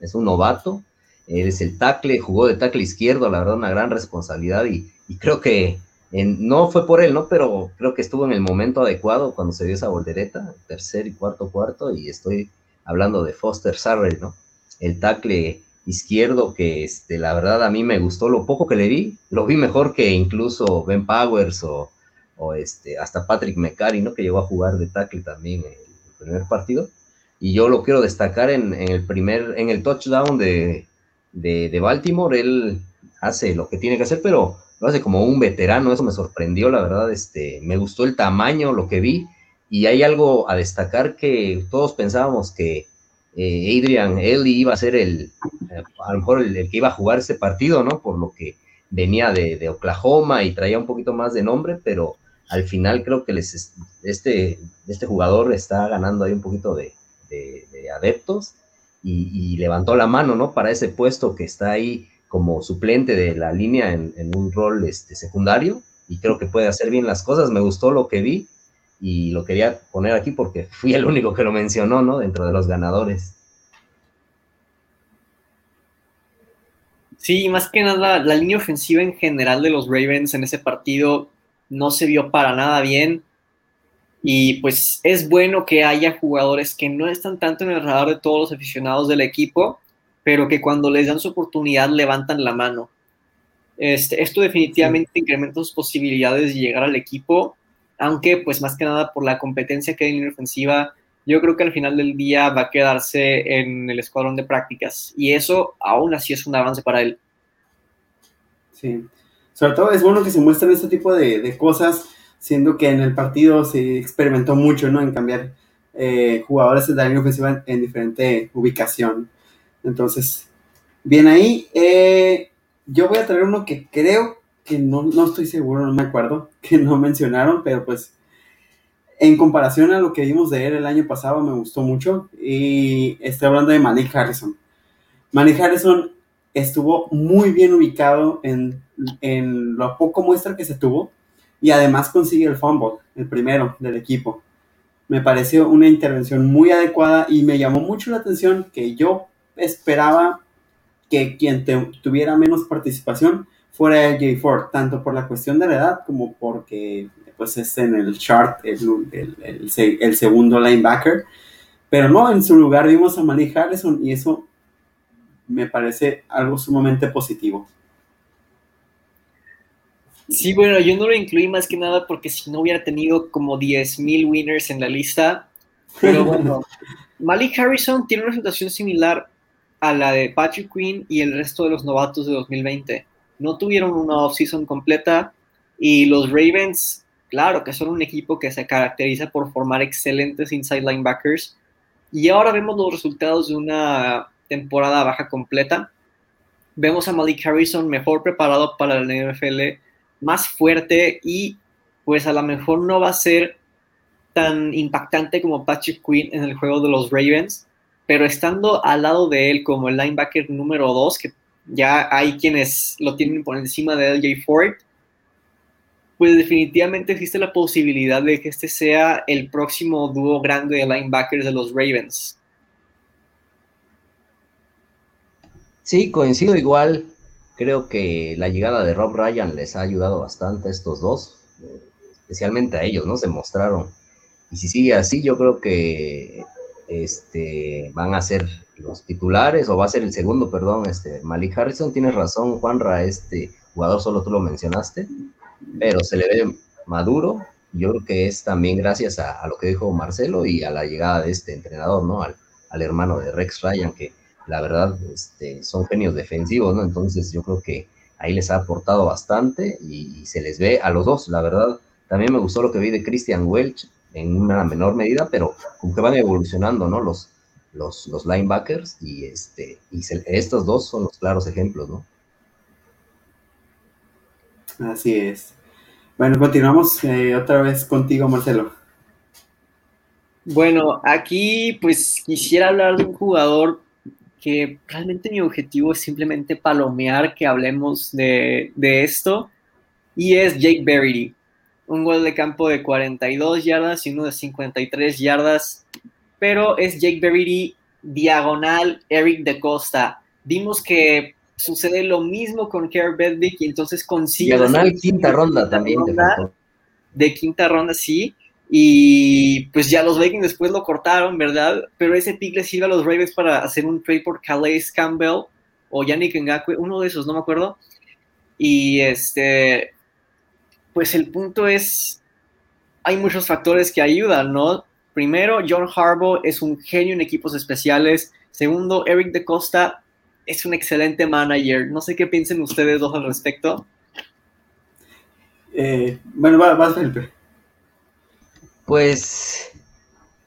Es un novato, es el tackle, jugó de tackle izquierdo, la verdad, una gran responsabilidad y, creo que no fue por él, ¿no? Pero creo que estuvo en el momento adecuado cuando se dio esa voltereta, tercer y cuarto cuarto, y estoy hablando de Foster Sarrell, ¿no? El tackle izquierdo que este, la verdad a mí me gustó lo poco que le vi, lo vi mejor que incluso Ben Powers o, este, hasta Patrick McCarry, ¿no? que llegó a jugar de tackle también en el primer partido. Y yo lo quiero destacar en, el primer, en el touchdown de, de, Baltimore, él hace lo que tiene que hacer, pero lo hace como un veterano, eso me sorprendió, la verdad, este, me gustó el tamaño, lo que vi, y hay algo a destacar que todos pensábamos que eh, Adrian Ellie iba a ser el, a lo mejor el, que iba a jugar ese partido, ¿no? Por lo que venía de, Oklahoma y traía un poquito más de nombre, pero al final creo que les, este, este jugador está ganando ahí un poquito de, adeptos y, levantó la mano, ¿no? Para ese puesto que está ahí como suplente de la línea en, un rol este, secundario y creo que puede hacer bien las cosas. Me gustó lo que vi y lo quería poner aquí porque fui el único que lo mencionó, ¿no? Dentro de los ganadores. Sí, más que nada, la línea ofensiva en general de los Ravens en ese partido no se vio para nada bien. Y pues es bueno que haya jugadores que no están tanto en el radar de todos los aficionados del equipo, pero que cuando les dan su oportunidad levantan la mano. Este, esto definitivamente incrementa sus posibilidades de llegar al equipo, aunque pues más que nada por la competencia que hay en la ofensiva, yo creo que al final del día va a quedarse en el escuadrón de prácticas y eso aún así es un avance para él. Sí, sobre todo es bueno que se muestren este tipo de cosas siendo que en el partido se experimentó mucho, ¿no? En cambiar eh, jugadores de la línea ofensiva en, diferente ubicación. Entonces, bien ahí. Eh, yo voy a traer uno que creo que no, no estoy seguro, no me acuerdo, que no mencionaron, pero pues en comparación a lo que vimos de él el año pasado, me gustó mucho. Y estoy hablando de Malik Harrison. Malik Harrison estuvo muy bien ubicado en, en lo poco muestra que se tuvo y además consigue el fumble, el primero del equipo. Me pareció una intervención muy adecuada y me llamó mucho la atención que yo esperaba que quien tuviera menos participación fuera Jay Ford, tanto por la cuestión de la edad como porque pues es en el chart el, el, segundo linebacker. Pero no, en su lugar vimos a Malik Harrison y eso me parece algo sumamente positivo. Sí, bueno, yo no lo incluí más que nada porque si no hubiera tenido como 10.000 winners en la lista. Pero bueno, Malik Harrison tiene una situación similar a la de Patrick Quinn y el resto de los novatos de 2020. No tuvieron una offseason completa y los Ravens, claro que son un equipo que se caracteriza por formar excelentes inside linebackers. Y ahora vemos los resultados de una temporada baja completa. Vemos a Malik Harrison mejor preparado para la NFL más fuerte y pues a lo mejor no va a ser tan impactante como Patrick Quinn en el juego de los Ravens, pero estando al lado de él como el linebacker número 2, que ya hay quienes lo tienen por encima de LJ Ford, pues definitivamente existe la posibilidad de que este sea el próximo dúo grande de linebackers de los Ravens. Sí, coincido igual. Creo que la llegada de Rob Ryan les ha ayudado bastante a estos dos, especialmente a ellos, ¿no? Se mostraron. Y si sigue así, yo creo que este, van a ser los titulares, o va a ser el segundo, perdón, este, Malik Harrison, tienes razón, Juanra, este jugador solo tú lo mencionaste, pero se le ve maduro, yo creo que es también gracias a, lo que dijo Marcelo y a la llegada de este entrenador, ¿no? Al, al hermano de Rex Ryan, que la verdad, este, son genios defensivos, ¿no? Entonces yo creo que ahí les ha aportado bastante y, se les ve a los dos, la verdad. También me gustó lo que vi de Christian Welch en una menor medida, pero como que van evolucionando, ¿no? Los, los, los linebackers y, este, y estos dos son los claros ejemplos, ¿no? Así es. Bueno, continuamos eh, otra vez contigo, Marcelo. Bueno, aquí pues quisiera hablar de un jugador que realmente mi objetivo es simplemente palomear que hablemos de, esto, y es Jake Verity. Un gol de campo de 42 yardas y uno de 53 yardas, pero es Jake Verity diagonal Eric de Costa. Vimos que sucede lo mismo con Kerr Bedwick y entonces consigue... Diagonal quinta ronda también. de quinta ronda, sí. Y pues ya los Vikings después lo cortaron, ¿verdad? Pero ese pick le sirve a los Ravens para hacer un trade por Calais Campbell o Yannick Ngakwe, uno de esos, no me acuerdo. Y este, pues el punto es, hay muchos factores que ayudan, ¿no? Primero, John Harbaugh es un genio en equipos especiales. Segundo, Eric de Costa es un excelente manager. No sé qué piensen ustedes dos al respecto. Eh, bueno, va, va Felipe. Pues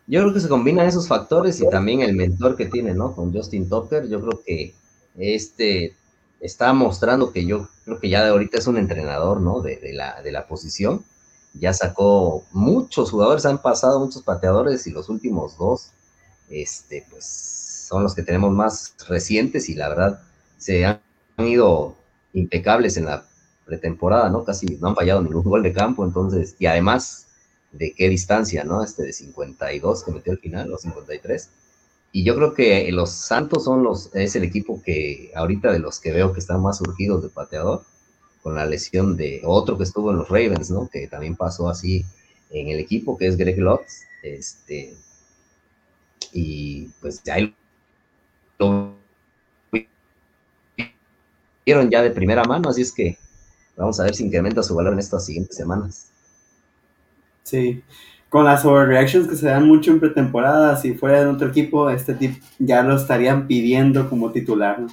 yo creo que se combinan esos factores y también el mentor que tiene, ¿no? Con Justin Tucker, yo creo que este está mostrando que yo creo que ya de ahorita es un entrenador, ¿no? De, la, de la posición. Ya sacó muchos jugadores, han pasado muchos pateadores y los últimos dos, este, pues son los que tenemos más recientes y la verdad se han ido impecables en la pretemporada, ¿no? Casi no han fallado ningún gol de campo, entonces, y además de qué distancia, ¿no? Este de 52 que metió al final, o 53. y yo creo que los Santos son los, es el equipo que ahorita de los que veo que están más surgidos de pateador, con la lesión de otro que estuvo en los Ravens, ¿no? Que también pasó así en el equipo, que es Greg Lotz. Este, y pues ya lo vieron ya de primera mano, así es que vamos a ver si incrementa su valor en estas siguientes semanas. Sí, con las overreactions que se dan mucho en pretemporada, si fuera de otro equipo, este tip ya lo estarían pidiendo como titular, ¿no?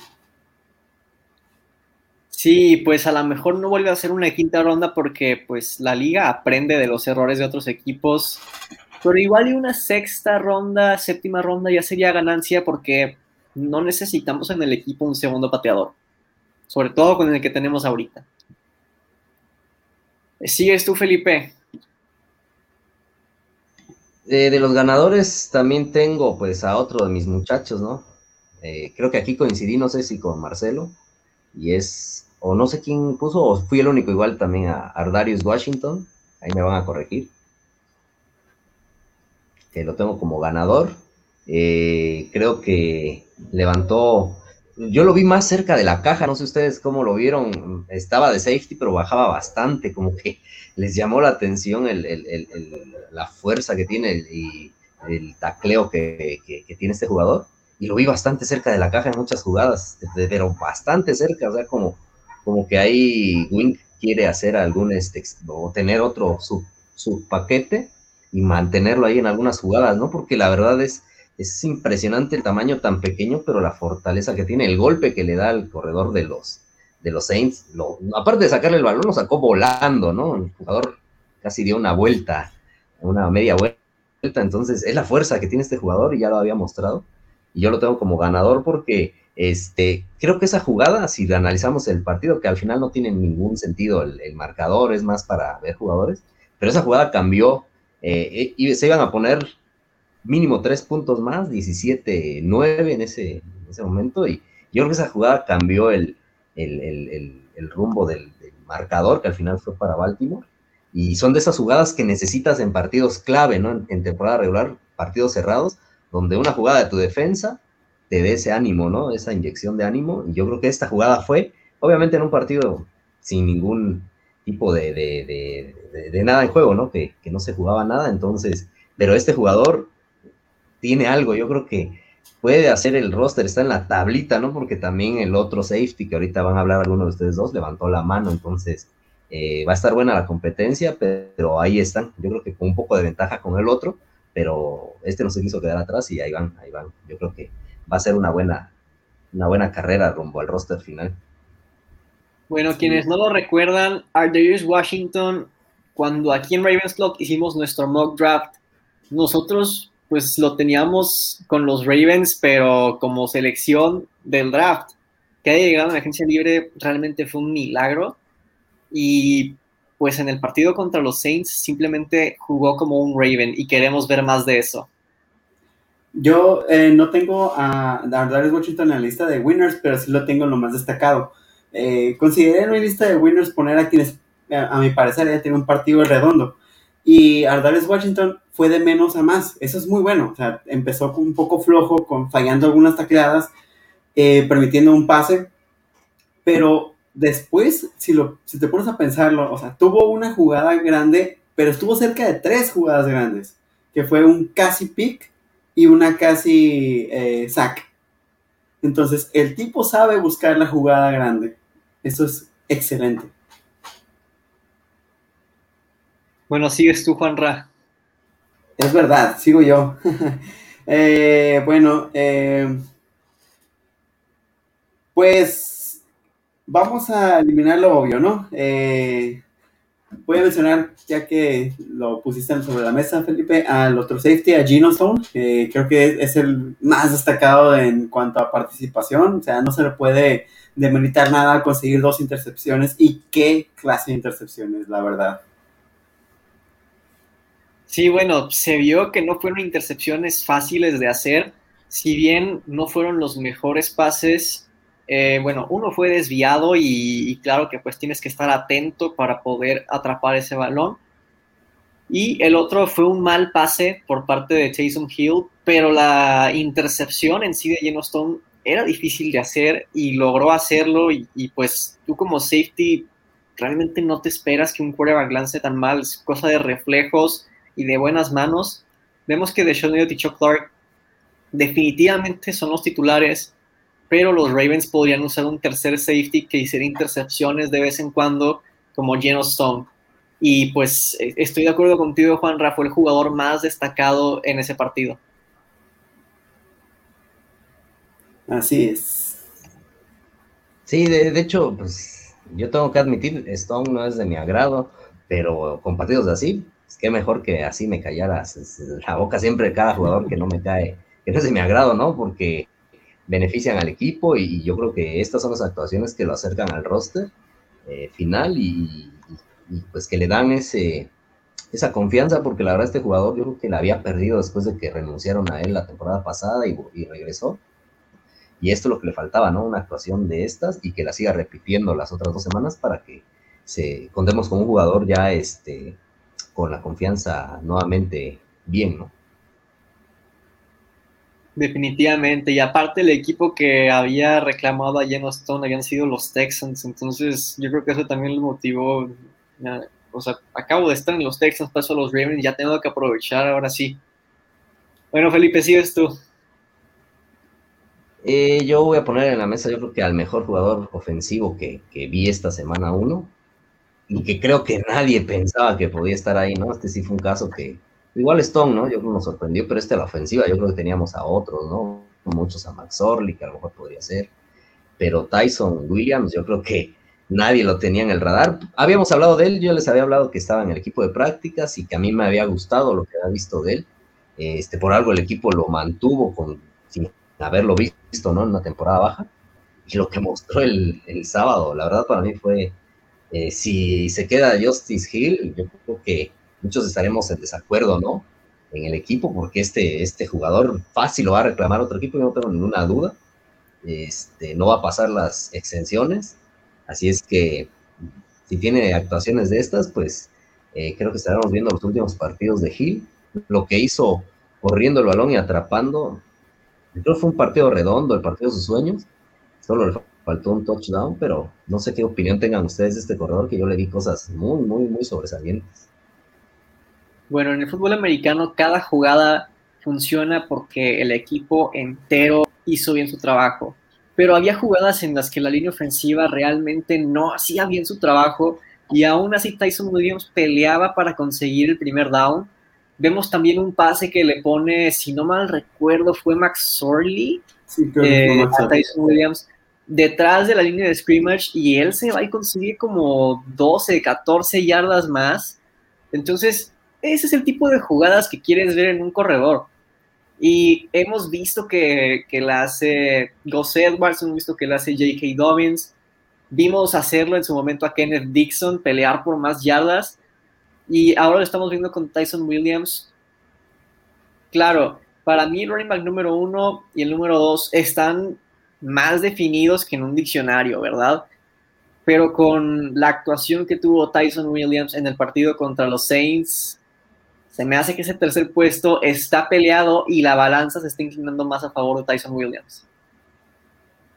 Sí, pues a lo mejor no vuelve a ser una quinta ronda porque pues la liga aprende de los errores de otros equipos, pero igual y una sexta ronda, séptima ronda ya sería ganancia porque no necesitamos en el equipo un segundo pateador, sobre todo con el que tenemos ahorita. ¿Sigues tú, Felipe? Eh, de los ganadores también tengo pues a otro de mis muchachos, ¿no? Eh, creo que aquí coincidí, no sé si con Marcelo, y es, o no sé quién puso, o fui el único igual también a Ardarius Washington, ahí me van a corregir, que lo tengo como ganador. Eh, creo que levantó, yo lo vi más cerca de la caja, no sé ustedes cómo lo vieron, estaba de safety, pero bajaba bastante, como que les llamó la atención la fuerza que tiene y el tacleo que, tiene este jugador. Y lo vi bastante cerca de la caja en muchas jugadas, pero bastante cerca, o sea, como, como que ahí Wink quiere hacer algún, este, o tener otro su, paquete y mantenerlo ahí en algunas jugadas, ¿no? Porque la verdad es, es impresionante el tamaño tan pequeño, pero la fortaleza que tiene, el golpe que le da al corredor de los, de los Saints, lo, aparte de sacarle el balón, lo sacó volando, ¿no? El jugador casi dio una vuelta, una media vuelta, entonces es la fuerza que tiene este jugador y ya lo había mostrado. Y yo lo tengo como ganador porque este, creo que esa jugada, si analizamos el partido, que al final no tiene ningún sentido el, marcador, es más para ver jugadores, pero esa jugada cambió eh, y se iban a poner mínimo tres puntos más, 17-9 en ese, en ese momento, y yo creo que esa jugada cambió el, el, rumbo del, marcador, que al final fue para Baltimore. Y son de esas jugadas que necesitas en partidos clave, ¿no? En, temporada regular, partidos cerrados, donde una jugada de tu defensa te dé ese ánimo, ¿no? Esa inyección de ánimo. Y yo creo que esta jugada fue, obviamente en un partido sin ningún tipo de, de, nada en juego, ¿no? Que, que, no se jugaba nada, entonces, pero este jugador tiene algo, yo creo que puede hacer el roster, está en la tablita, ¿no? Porque también el otro safety, que ahorita van a hablar algunos de ustedes dos, levantó la mano, entonces eh, va a estar buena la competencia, pero ahí están, yo creo que con un poco de ventaja con el otro, pero este no se quiso quedar atrás y ahí van, ahí van. Yo creo que va a ser una buena, una buena carrera rumbo al roster final. Bueno, quienes no lo recuerdan, Ardarius Washington, cuando aquí en Ravens Club hicimos nuestro mock draft, nosotros pues lo teníamos con los Ravens, pero como selección del draft. Que haya llegado a la agencia libre realmente fue un milagro. Y pues en el partido contra los Saints simplemente jugó como un Raven y queremos ver más de eso. Yo eh, no tengo a, Darius Washington en la lista de winners, pero sí lo tengo en lo más destacado. Eh, consideré en mi lista de winners poner a quienes, a, mi parecer, ya tienen un partido redondo. Y Ardales Washington fue de menos a más. Eso es muy bueno. O sea, empezó un poco flojo, con, fallando algunas tacleadas, eh, permitiendo un pase. Pero después, si, lo, si te pones a pensarlo, o sea, tuvo una jugada grande, pero estuvo cerca de tres jugadas grandes, que fue un casi pick y una casi eh, sack. Entonces, el tipo sabe buscar la jugada grande. Eso es excelente. Bueno, sigues tú, Juan Ra. Es verdad, sigo yo. Eh, bueno, eh, pues vamos a eliminar lo obvio, ¿no? Eh, voy a mencionar, ya que lo pusiste sobre la mesa, Felipe, al otro safety, a Gino Stone, que creo que es el más destacado en cuanto a participación, o sea, no se le puede demeritar nada conseguir dos intercepciones. Y qué clase de intercepciones, la verdad. Sí, bueno, se vio que no fueron intercepciones fáciles de hacer, si bien no fueron los mejores pases, eh, bueno, uno fue desviado y, claro que pues tienes que estar atento para poder atrapar ese balón. Y el otro fue un mal pase por parte de Jason Hill pero la intercepción en sí de Geno Stone era difícil de hacer y logró hacerlo y, pues tú como safety realmente no te esperas que un quarterback lance tan mal, es cosa de reflejos y de buenas manos. Vemos que Deshaun Elliott y Chuck Clark definitivamente son los titulares, pero los Ravens podrían usar un tercer safety que hiciera intercepciones de vez en cuando, como Geno Stone. Y pues eh, estoy de acuerdo contigo, Juan Rafa, el jugador más destacado en ese partido. Así es. Sí, de, hecho, pues yo tengo que admitir, Stone no es de mi agrado, pero con partidos así, es que mejor que así me callara la boca siempre cada jugador que no me cae, que no es de mi agrado, ¿no? Porque benefician al equipo y, yo creo que estas son las actuaciones que lo acercan al roster eh, final y, pues que le dan ese, esa confianza porque la verdad este jugador yo creo que la había perdido después de que renunciaron a él la temporada pasada y, y regresó y esto es lo que le faltaba, ¿no? Una actuación de estas y que la siga repitiendo las otras dos semanas para que se contemos con un jugador ya este, con la confianza nuevamente bien, ¿no? Definitivamente, y aparte el equipo que había reclamado a Geno Stone habían sido los Texans, entonces yo creo que eso también lo motivó. O sea, acabo de estar en los Texans, paso a los Ravens, ya tengo que aprovechar ahora sí. Bueno, Felipe, sigues tú. Eh, yo voy a poner en la mesa, yo creo que al mejor jugador ofensivo que, vi esta semana uno, y que creo que nadie pensaba que podía estar ahí, ¿no? Este sí fue un caso que, igual Stone, ¿no? Yo creo que nos sorprendió, pero este a la ofensiva, yo creo que teníamos a otros, ¿no? Muchos a Max Orley, que a lo mejor podría ser, pero Tyson Williams, yo creo que nadie lo tenía en el radar. Habíamos hablado de él, yo les había hablado que estaba en el equipo de prácticas y que a mí me había gustado lo que había visto de él. Este, por algo el equipo lo mantuvo con, haberlo visto, ¿no? En una temporada baja. Y lo que mostró el, sábado, la verdad para mí fue, eh, si se queda Justice Hill, yo creo que muchos estaremos en desacuerdo, ¿no? En el equipo, porque este, este jugador fácil lo va a reclamar otro equipo, yo no tengo ninguna duda. Este, no va a pasar las extensiones. Así es que si tiene actuaciones de estas, pues eh, creo que estaremos viendo los últimos partidos de Hill. Lo que hizo corriendo el balón y atrapando, creo que fue un partido redondo, el partido de sus sueños. Solo le faltó un touchdown, pero no sé qué opinión tengan ustedes de este corredor, que yo le vi cosas muy, muy, muy sobresalientes. Bueno, en el fútbol americano cada jugada funciona porque el equipo entero hizo bien su trabajo. Pero había jugadas en las que la línea ofensiva realmente no hacía bien su trabajo y aún así Tyson Williams peleaba para conseguir el primer down Vemos también un pase que le pone, si no mal recuerdo, fue Max Sorley eh, a Tyson Williams detrás de la línea de scrimmage y él se va y consigue como 12, 14 yardas más. Entonces, ese es el tipo de jugadas que quieres ver en un corredor. Y hemos visto que, que la hace Gus Edwards, hemos visto que la hace J.K. Dobbins. Vimos hacerlo en su momento a Kenneth Dixon, pelear por más yardas. Y ahora lo estamos viendo con Tyson Williams. Claro, para mí el running back número uno y el número dos están más definidos que en un diccionario, ¿verdad? Pero con la actuación que tuvo Tyson Williams en el partido contra los Saints, se me hace que ese tercer puesto está peleado y la balanza se está inclinando más a favor de Tyson Williams.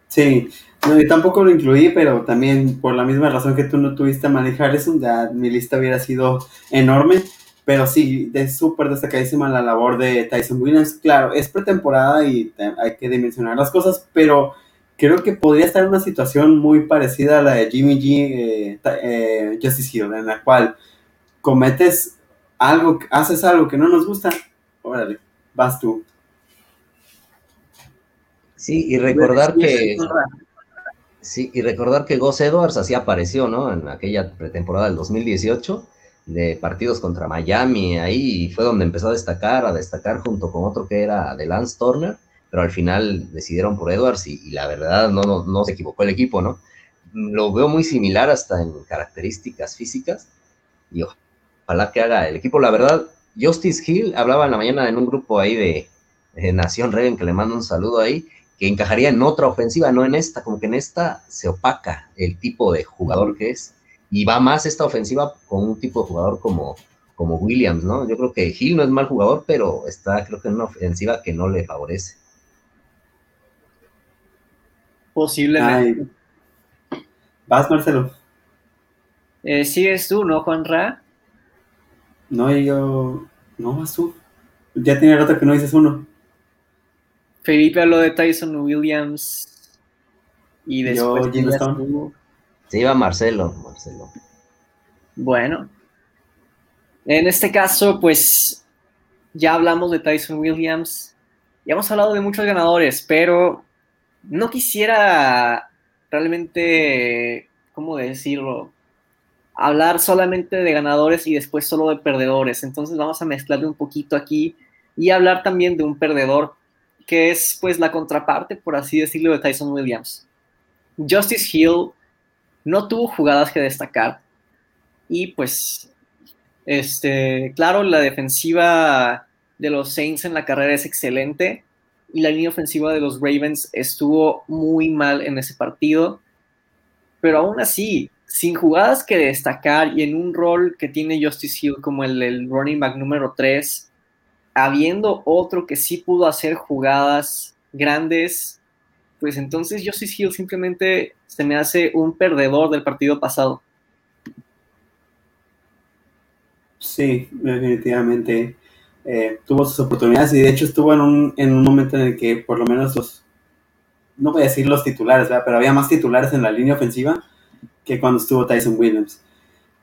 Sí, no, yo tampoco lo incluí, pero también por la misma razón que tú no tuviste a eso, ya mi lista hubiera sido enorme. Pero sí, es súper destacadísima la labor de Tyson Williams. Claro, es pretemporada y hay que dimensionar las cosas, pero creo que podría estar en una situación muy parecida a la de Jimmy G, eh, eh, Justice Hill, en la cual cometes algo, haces algo que no nos gusta, órale, vas tú. Sí, y recordar que. Sí, y recordar que Gus Edwards así apareció, ¿no? En aquella pretemporada del 2018, de partidos contra Miami, ahí fue donde empezó a destacar, a destacar junto con otro que era de Lance Turner, pero al final decidieron por Edwards y, la verdad no, no, no, se equivocó el equipo, ¿no? Lo veo muy similar hasta en características físicas y ojalá que haga el equipo. La verdad, Justice Hill hablaba en la mañana en un grupo ahí de, de Nación Reagan, que le mando un saludo ahí, que encajaría en otra ofensiva, no en esta, como que en esta se opaca el tipo de jugador que es, y va más esta ofensiva con un tipo de jugador como, como Williams, ¿no? Yo creo que Hill no es mal jugador, pero está creo que en una ofensiva que no le favorece. Posiblemente. Vas, Marcelo. Eh, sigues tú, ¿no, Juan Ra? No, yo. No, vas tú. Ya tiene rato que no dices uno. Felipe habló de Tyson Williams. Y después. Yo, Jim Stone. Se iba Marcelo, Marcelo. Bueno. En este caso, pues. Ya hablamos de Tyson Williams. Ya hemos hablado de muchos ganadores, pero no quisiera realmente, ¿cómo decirlo? Hablar solamente de ganadores y después solo de perdedores. Entonces vamos a mezclarle un poquito aquí y hablar también de un perdedor que es pues la contraparte, por así decirlo, de Tyson Williams. Justice Hill no tuvo jugadas que destacar y pues, este, claro, la defensiva de los Saints en la carrera es excelente, y la línea ofensiva de los Ravens estuvo muy mal en ese partido. Pero aún así, sin jugadas que destacar y en un rol que tiene Justice Hill como el, running back número 3, habiendo otro que sí pudo hacer jugadas grandes, pues entonces Justice Hill simplemente se me hace un perdedor del partido pasado. Sí, definitivamente. Eh, tuvo sus oportunidades y de hecho estuvo en un, en un momento en el que por lo menos los, no voy a decir los titulares, pero había más titulares en la línea ofensiva que cuando estuvo Tyson Williams.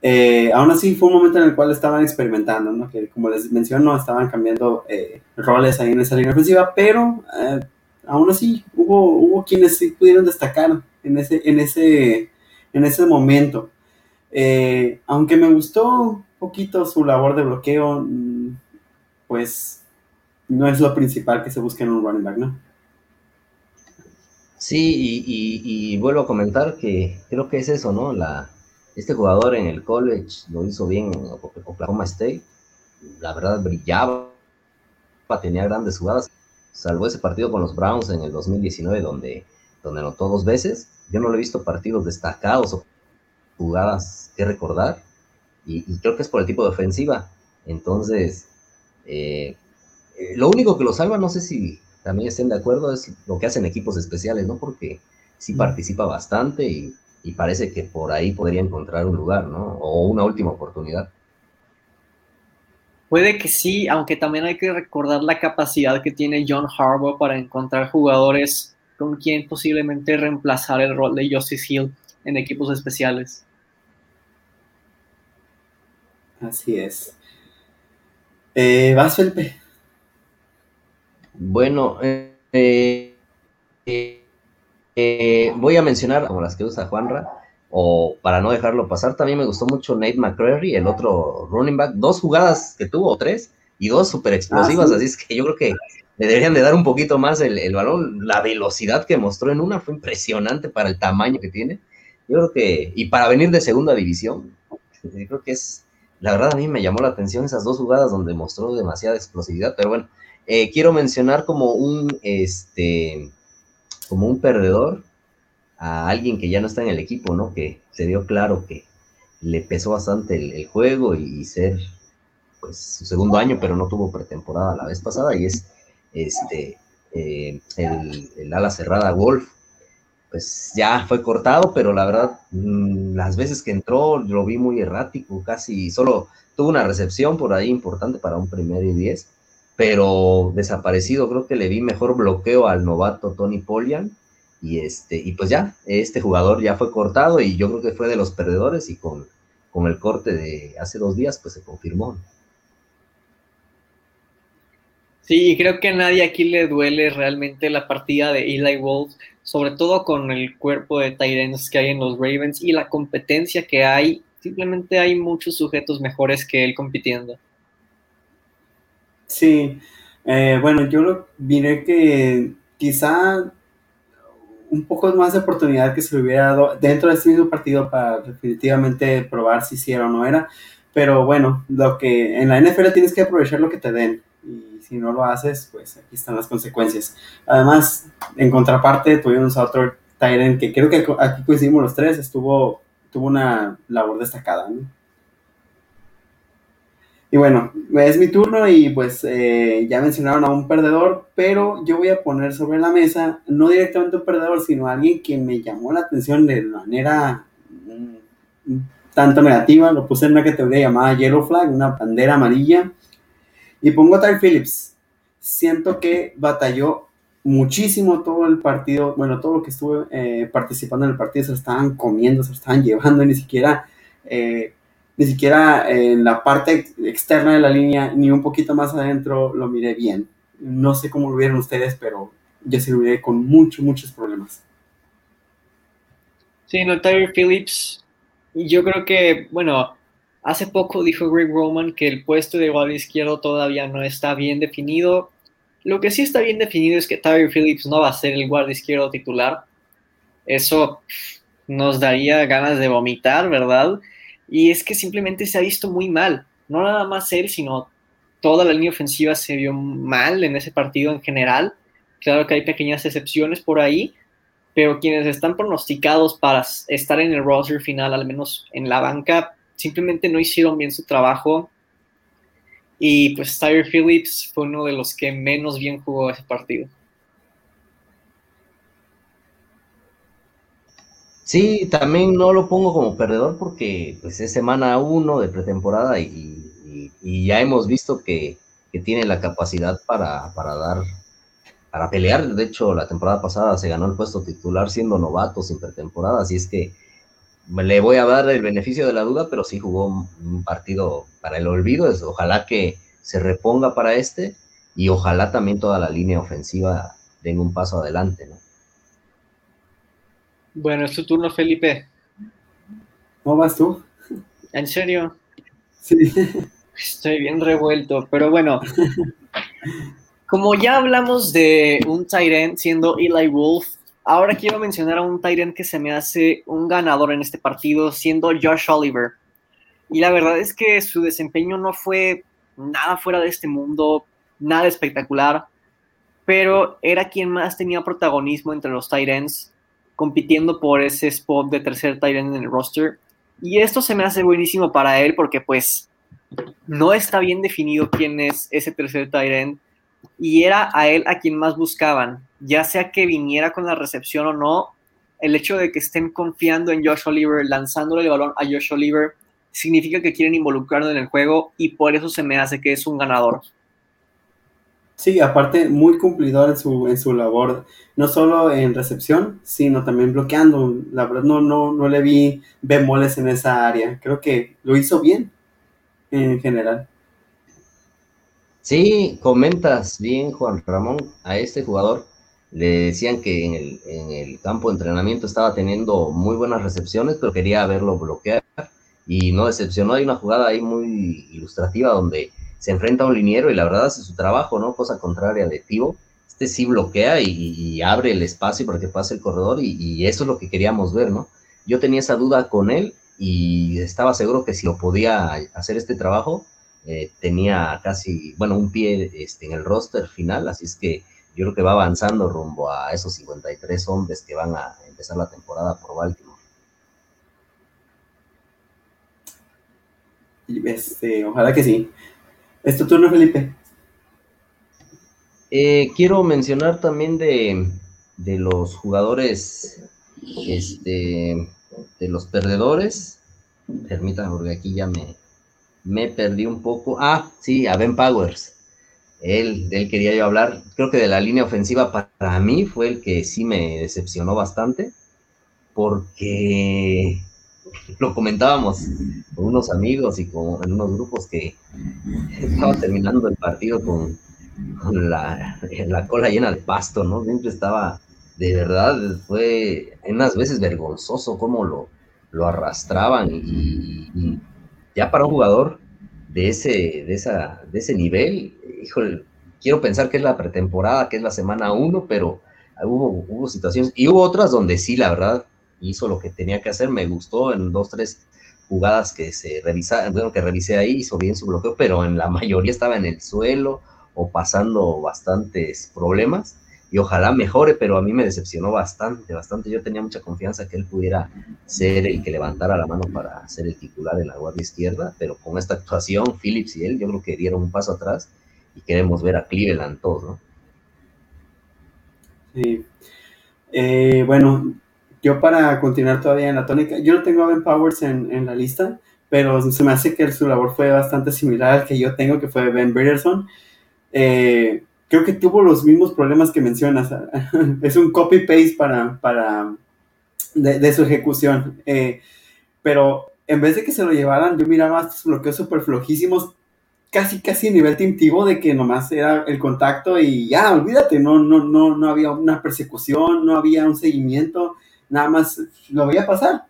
Eh, aún así fue un momento en el cual estaban experimentando, ¿no? que como les menciono, estaban cambiando eh, roles ahí en esa línea ofensiva, pero aún así hubo, hubo quienes sí pudieron destacar en ese, en ese, en ese momento. aunque me gustó un poquito su labor de bloqueo, mm, pues no es lo principal que se busca en un running back, ¿no? Sí, y, vuelvo a comentar que creo que es eso, ¿no? La, este jugador en el college lo hizo bien en Oklahoma State, la verdad brillaba, tenía grandes jugadas, salvo ese partido con los Browns en el 2019 donde, donde anotó dos veces, yo no lo he visto partidos destacados o jugadas que recordar, y, y creo que es por el tipo de ofensiva, entonces eh, eh, lo único que lo salva, no sé si también estén de acuerdo, es lo que hacen equipos especiales, ¿no? Porque sí mm. participa bastante y, parece que por ahí podría encontrar un lugar, ¿no? O una última oportunidad. Puede que sí, aunque también hay que recordar la capacidad que tiene John Harbaugh para encontrar jugadores con quien posiblemente reemplazar el rol de Justice Hill en equipos especiales. Así es. Eh, ¿Vas, Felipe? Bueno, eh, eh, voy a mencionar como las que usa Juanra, o para no dejarlo pasar, también me gustó mucho Nate McCreary, el otro running back, dos jugadas que tuvo, o tres, y dos súper explosivas, ah, así es que yo creo que le deberían de dar un poquito más el, el, balón, la velocidad que mostró en una fue impresionante para el tamaño que tiene, yo creo que, y para venir de segunda división, yo creo que es la verdad a mí me llamó la atención esas dos jugadas donde mostró demasiada explosividad, pero bueno, eh, quiero mencionar como un, este, como un perdedor a alguien que ya no está en el equipo, ¿no? Que se dio claro que le pesó bastante el, juego y, ser, pues, su segundo año, pero no tuvo pretemporada la vez pasada y es, este, eh, el, ala cerrada Wolf, pues ya fue cortado, pero la verdad, mm, las veces que entró lo vi muy errático, casi solo tuvo una recepción por ahí importante para un primer y diez, pero desaparecido, creo que le vi mejor bloqueo al novato Tony Polian, y este, y pues ya, este jugador ya fue cortado y yo creo que fue de los perdedores y con, con el corte de hace dos días, pues se confirmó. Sí, creo que a nadie aquí le duele realmente la partida de Eli Wolf sobre todo con el cuerpo de Tyrants que hay en los Ravens y la competencia que hay, simplemente hay muchos sujetos mejores que él compitiendo. Sí, eh, bueno, yo lo diré que quizá un poco más de oportunidad que se le hubiera dado dentro de este mismo partido para definitivamente probar si sí era o no era, pero bueno, lo que en la NFL tienes que aprovechar lo que te den si no lo haces, pues aquí están las consecuencias. Además, en contraparte, tuvimos a otro Tyrant que creo que aquí coincidimos los tres, estuvo, tuvo una labor destacada. Y bueno, es mi turno y pues eh, ya mencionaron a un perdedor, pero yo voy a poner sobre la mesa, no directamente un perdedor, sino alguien que me llamó la atención de manera mm, tanto negativa, lo puse en una categoría llamada Yellow Flag, una bandera amarilla, y pongo a Ty Phillips. Siento que batalló muchísimo todo el partido, bueno, todo lo que estuve eh, participando en el partido se lo estaban comiendo, se lo estaban llevando, ni siquiera... Eh, ni siquiera en la parte externa de la línea, ni un poquito más adentro lo miré bien. No sé cómo lo vieron ustedes, pero yo sí lo miré con muchos, muchos problemas. Sí, no, Tyler Phillips, yo creo que, bueno, hace poco dijo Greg Roman que el puesto de guardia izquierdo todavía no está bien definido. Lo que sí está bien definido es que Tyler Phillips no va a ser el guardia izquierdo titular. Eso nos daría ganas de vomitar, ¿verdad? Y es que simplemente se ha visto muy mal. No nada más él, sino toda la línea ofensiva se vio mal en ese partido en general. Claro que hay pequeñas excepciones por ahí, pero quienes están pronosticados para estar en el roster final, al menos en la banca, simplemente no hicieron bien su trabajo. Y pues Tyler Phillips fue uno de los que menos bien jugó ese partido. Sí, también no lo pongo como perdedor porque pues es semana uno de pretemporada y, ya hemos visto que, tiene la capacidad para, dar, para pelear. De hecho, la temporada pasada se ganó el puesto titular siendo novato sin pretemporada, así es que le voy a dar el beneficio de la duda, pero sí jugó un partido para el olvido. ojalá que se reponga para este y ojalá también toda la línea ofensiva den un paso adelante, ¿no? Bueno, es tu turno, Felipe. ¿Cómo vas tú? ¿En serio? Sí. Estoy bien revuelto, pero bueno. Como ya hablamos de un Tyrant siendo Eli Wolf, ahora quiero mencionar a un Tyrant que se me hace un ganador en este partido, siendo Josh Oliver. Y la verdad es que su desempeño no fue nada fuera de este mundo, nada espectacular, pero era quien más tenía protagonismo entre los Tyrants compitiendo por ese spot de tercer tight en el roster. Y esto se me hace buenísimo para él porque pues no está bien definido quién es ese tercer tight y era a él a quien más buscaban, ya sea que viniera con la recepción o no, el hecho de que estén confiando en Josh Oliver, lanzándole el balón a Josh Oliver, significa que quieren involucrarlo en el juego y por eso se me hace que es un ganador. Sí, aparte muy cumplidor en su, en su labor, no solo en recepción, sino también bloqueando. La verdad no, no, no le vi bemoles en esa área. Creo que lo hizo bien en general. Sí, comentas bien, Juan Ramón, a este jugador le decían que en el, en el campo de entrenamiento estaba teniendo muy buenas recepciones, pero quería verlo bloquear y no decepcionó. Hay una jugada ahí muy ilustrativa donde se enfrenta a un liniero y la verdad hace su trabajo, ¿no? Cosa contraria de Tivo. Este sí bloquea y, abre el espacio para que pase el corredor y, eso es lo que queríamos ver, ¿no? Yo tenía esa duda con él y estaba seguro que si lo podía hacer este trabajo, eh, tenía casi, bueno, un pie este, en el roster final, así es que yo creo que va avanzando rumbo a esos 53 hombres que van a empezar la temporada por Baltimore. Este, ojalá que sí. ¿Es tu turno, Felipe? Eh, quiero mencionar también de, los jugadores, este, de los perdedores. Permítanme, porque aquí ya me, me perdí un poco. Ah, sí, a Ben Powers. Él, de él quería yo hablar. Creo que de la línea ofensiva para mí fue el que sí me decepcionó bastante. Porque lo comentábamos con unos amigos y con, en unos grupos que estaba terminando el partido con, la, la, cola llena de pasto, ¿no? Siempre estaba, de verdad, fue unas veces vergonzoso cómo lo, lo arrastraban y, ya para un jugador de ese, de, esa, de ese nivel, híjole, quiero pensar que es la pretemporada, que es la semana uno, pero hubo, hubo situaciones y hubo otras donde sí, la verdad, hizo lo que tenía que hacer, me gustó en dos, tres jugadas que se revisaron, bueno, que revisé ahí, hizo bien su bloqueo, pero en la mayoría estaba en el suelo o pasando bastantes problemas. y ojalá mejore, pero a mí me decepcionó bastante, bastante. Yo tenía mucha confianza que él pudiera ser el que levantara la mano para ser el titular en la guardia izquierda, pero con esta actuación, Phillips y él, yo creo que dieron un paso atrás y queremos ver a Cleveland todos, ¿no? Sí. Eh, bueno, yo para continuar todavía en la tónica, yo no tengo a Ben Powers en, en, la lista, pero se me hace que su labor fue bastante similar al que yo tengo, que fue Ben Britterson. Eh, creo que tuvo los mismos problemas que mencionas. es un copy-paste para, para de, su ejecución. Eh, pero en vez de que se lo llevaran, yo miraba estos bloqueos súper flojísimos, casi, casi a nivel tintivo de que nomás era el contacto y ya, olvídate, no, no, no, no había una persecución, no había un seguimiento, nada más lo veía pasar.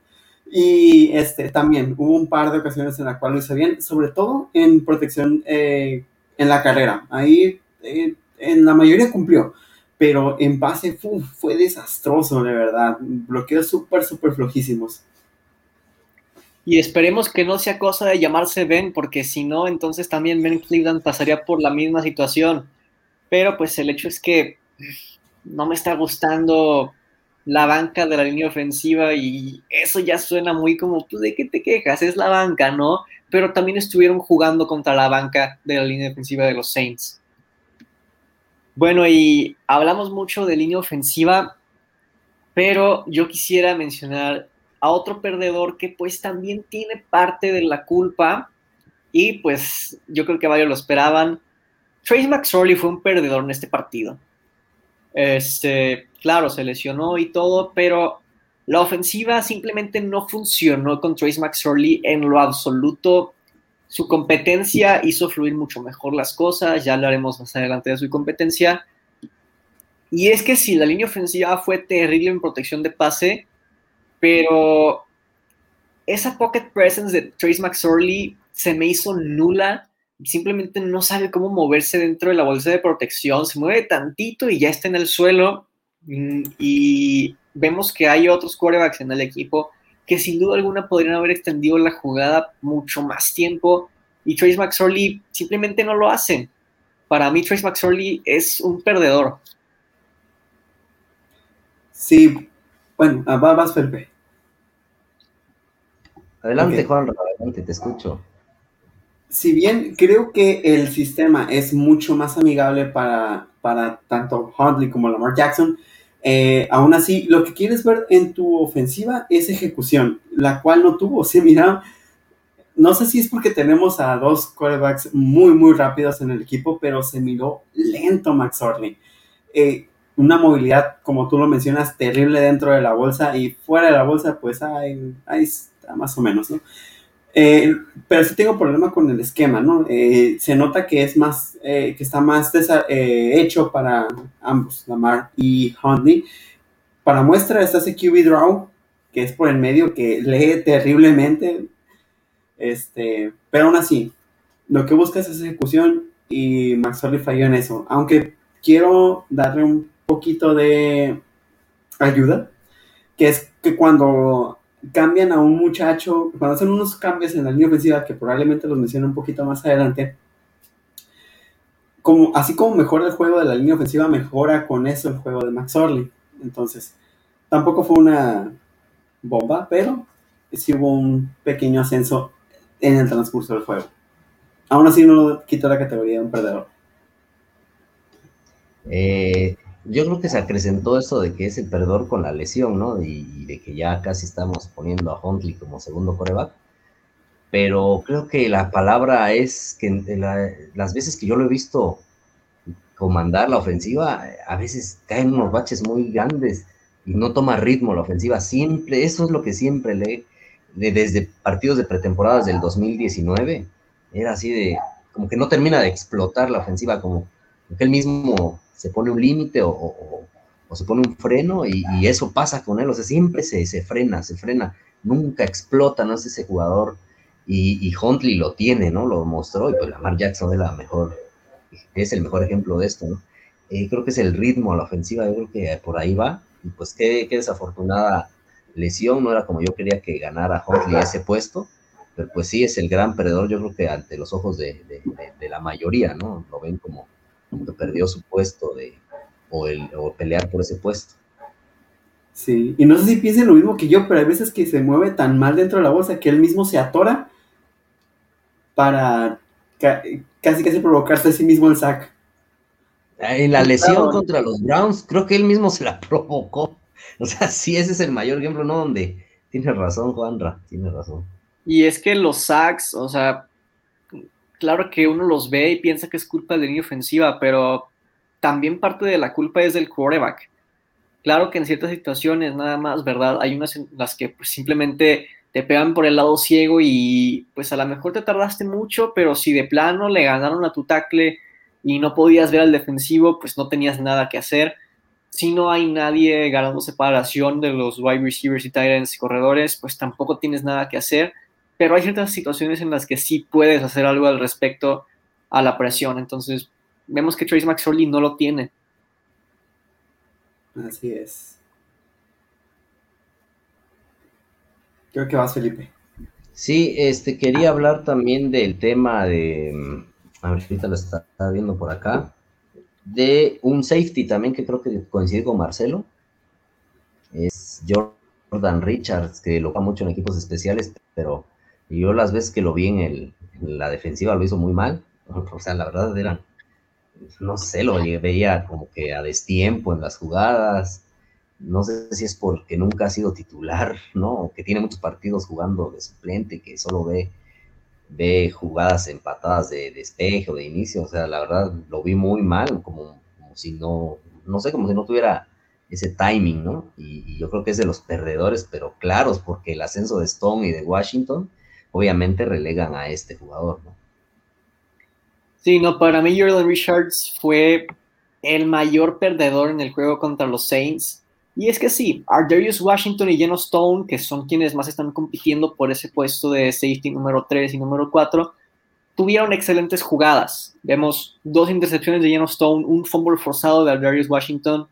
Y este, también hubo un par de ocasiones en las cuales lo hice bien, sobre todo en protección eh, en la carrera. Ahí eh, en la mayoría cumplió, pero en base fue desastroso, de verdad. Bloqueos súper, súper flojísimos. Y esperemos que no sea cosa de llamarse Ben, porque si no, entonces también Ben Cleveland pasaría por la misma situación. Pero pues el hecho es que no me está gustando la banca de la línea ofensiva y eso ya suena muy como, pues, ¿de qué te quejas? Es la banca, ¿no? Pero también estuvieron jugando contra la banca de la línea ofensiva de los Saints. Bueno, y hablamos mucho de línea ofensiva, pero yo quisiera mencionar a otro perdedor que pues también tiene parte de la culpa y pues yo creo que varios lo esperaban. Trace McSorley fue un perdedor en este partido. Este, claro, se lesionó y todo, pero la ofensiva simplemente no funcionó con Trace McSorley en lo absoluto su competencia hizo fluir mucho mejor las cosas, ya hablaremos más adelante de su competencia. Y es que sí, la línea ofensiva fue terrible en protección de pase, pero esa pocket presence de Trace McSorley se me hizo nula. Simplemente no sabe cómo moverse dentro de la bolsa de protección. Se mueve tantito y ya está en el suelo. Mm, y vemos que hay otros quarterbacks en el equipo que sin duda alguna podrían haber extendido la jugada mucho más tiempo y Trace McSorley simplemente no lo hacen. Para mí Trace McSorley es un perdedor. Sí, bueno, ah, va más Felipe. Adelante, Juan, adelante, te escucho. Si bien creo que el sistema es mucho más amigable para, para tanto Huntley como Lamar Jackson, eh, aún así, lo que quieres ver en tu ofensiva es ejecución, la cual no tuvo. Sí, mira, no sé si es porque tenemos a dos quarterbacks muy, muy rápidos en el equipo, pero se miró lento Max Orley. Eh, una movilidad, como tú lo mencionas, terrible dentro de la bolsa y fuera de la bolsa, pues ahí está más o menos, ¿no? Eh, pero sí tengo problema con el esquema, ¿no? Eh, se nota que es más, eh, que está más hecho para ambos, Lamar y Huntley. Para muestra está ese QB draw, que es por el medio, que lee terriblemente. Este, pero aún así, lo que busca es ejecución y Max falló en eso. Aunque quiero darle un poquito de ayuda, que es que cuando cambian a un muchacho, cuando hacen unos cambios en la línea ofensiva, que probablemente los menciono un poquito más adelante, como, así como mejora el juego de la línea ofensiva, mejora con eso el juego de Max Orley. Entonces, tampoco fue una bomba, pero sí hubo un pequeño ascenso en el transcurso del juego. Aún así no quitó la categoría de un perdedor. Eh, yo creo que se acrecentó eso de que es el perdedor con la lesión, ¿no? Y, de que ya casi estamos poniendo a Huntley como segundo coreback. Pero creo que la palabra es que las veces que yo lo he visto comandar la ofensiva, a veces caen unos baches muy grandes y no toma ritmo la ofensiva. Siempre, eso es lo que siempre le, desde partidos de pretemporadas del 2019, era así de, como que no termina de explotar la ofensiva, como que mismo se pone un límite o, se pone un freno y, eso pasa con él, o sea, siempre se, se frena, se frena, nunca explota, no es ese jugador y, y, Huntley lo tiene, ¿no? Lo mostró y pues Lamar Jackson es la mejor, es el mejor ejemplo de esto, ¿no? Eh, creo que es el ritmo a la ofensiva, yo creo que por ahí va y pues qué, qué desafortunada lesión, no era como yo quería que ganara Huntley ese puesto, pero pues sí es el gran perdedor, yo creo que ante los ojos de, de la mayoría, ¿no? Lo ven como que perdió su puesto de, o, el, o pelear por ese puesto. Sí, y no sé si piensen lo mismo que yo, pero hay veces que se mueve tan mal dentro de la bolsa que él mismo se atora para casi casi provocarse a sí mismo el sack. En la lesión contra los Browns, creo que él mismo se la provocó. O sea, sí, ese es el mayor ejemplo, ¿no? Donde tiene razón, Juanra, tiene razón. Y es que los sacks, o sea, claro que uno los ve y piensa que es culpa de la línea ofensiva, pero también parte de la culpa es del quarterback. Claro que en ciertas situaciones nada más, ¿verdad? Hay unas en las que pues, simplemente te pegan por el lado ciego y pues a lo mejor te tardaste mucho, pero si de plano le ganaron a tu tackle y no podías ver al defensivo, pues no tenías nada que hacer. Si no hay nadie ganando separación de los wide receivers y tight ends y corredores, pues tampoco tienes nada que hacer. Pero hay ciertas situaciones en las que sí puedes hacer algo al respecto a la presión. Entonces, vemos que Trace McSorley no lo tiene. Así es. Creo que vas, Felipe. Sí, este, quería hablar también del tema de ahorita lo está, viendo por acá, de un safety también que creo que coincide con Marcelo. Es Jordan Richards, que lo va mucho en equipos especiales, pero yo las veces que lo vi en, el, la defensiva lo hizo muy mal. O sea, la verdad era, no sé, lo veía como que a destiempo en las jugadas. No sé si es porque nunca ha sido titular, ¿no? Que tiene muchos partidos jugando de suplente, que solo ve ve jugadas empatadas de despeje o de inicio, o sea, la verdad lo vi muy mal, como, si no, no sé, como si no tuviera ese timing, ¿no? Y, yo creo que es de los perdedores, pero claros, porque el ascenso de Stone y de Washington obviamente relegan a este jugador, ¿no? Sí, no, para mí Jordan Richards fue el mayor perdedor en el juego contra los Saints. Y es que sí, Ardarius Washington y Geno Stone, que son quienes más están compitiendo por ese puesto de safety número 3 y número 4, tuvieron excelentes jugadas. Vemos dos intercepciones de Geno Stone, un fumble forzado de Ardarius Washington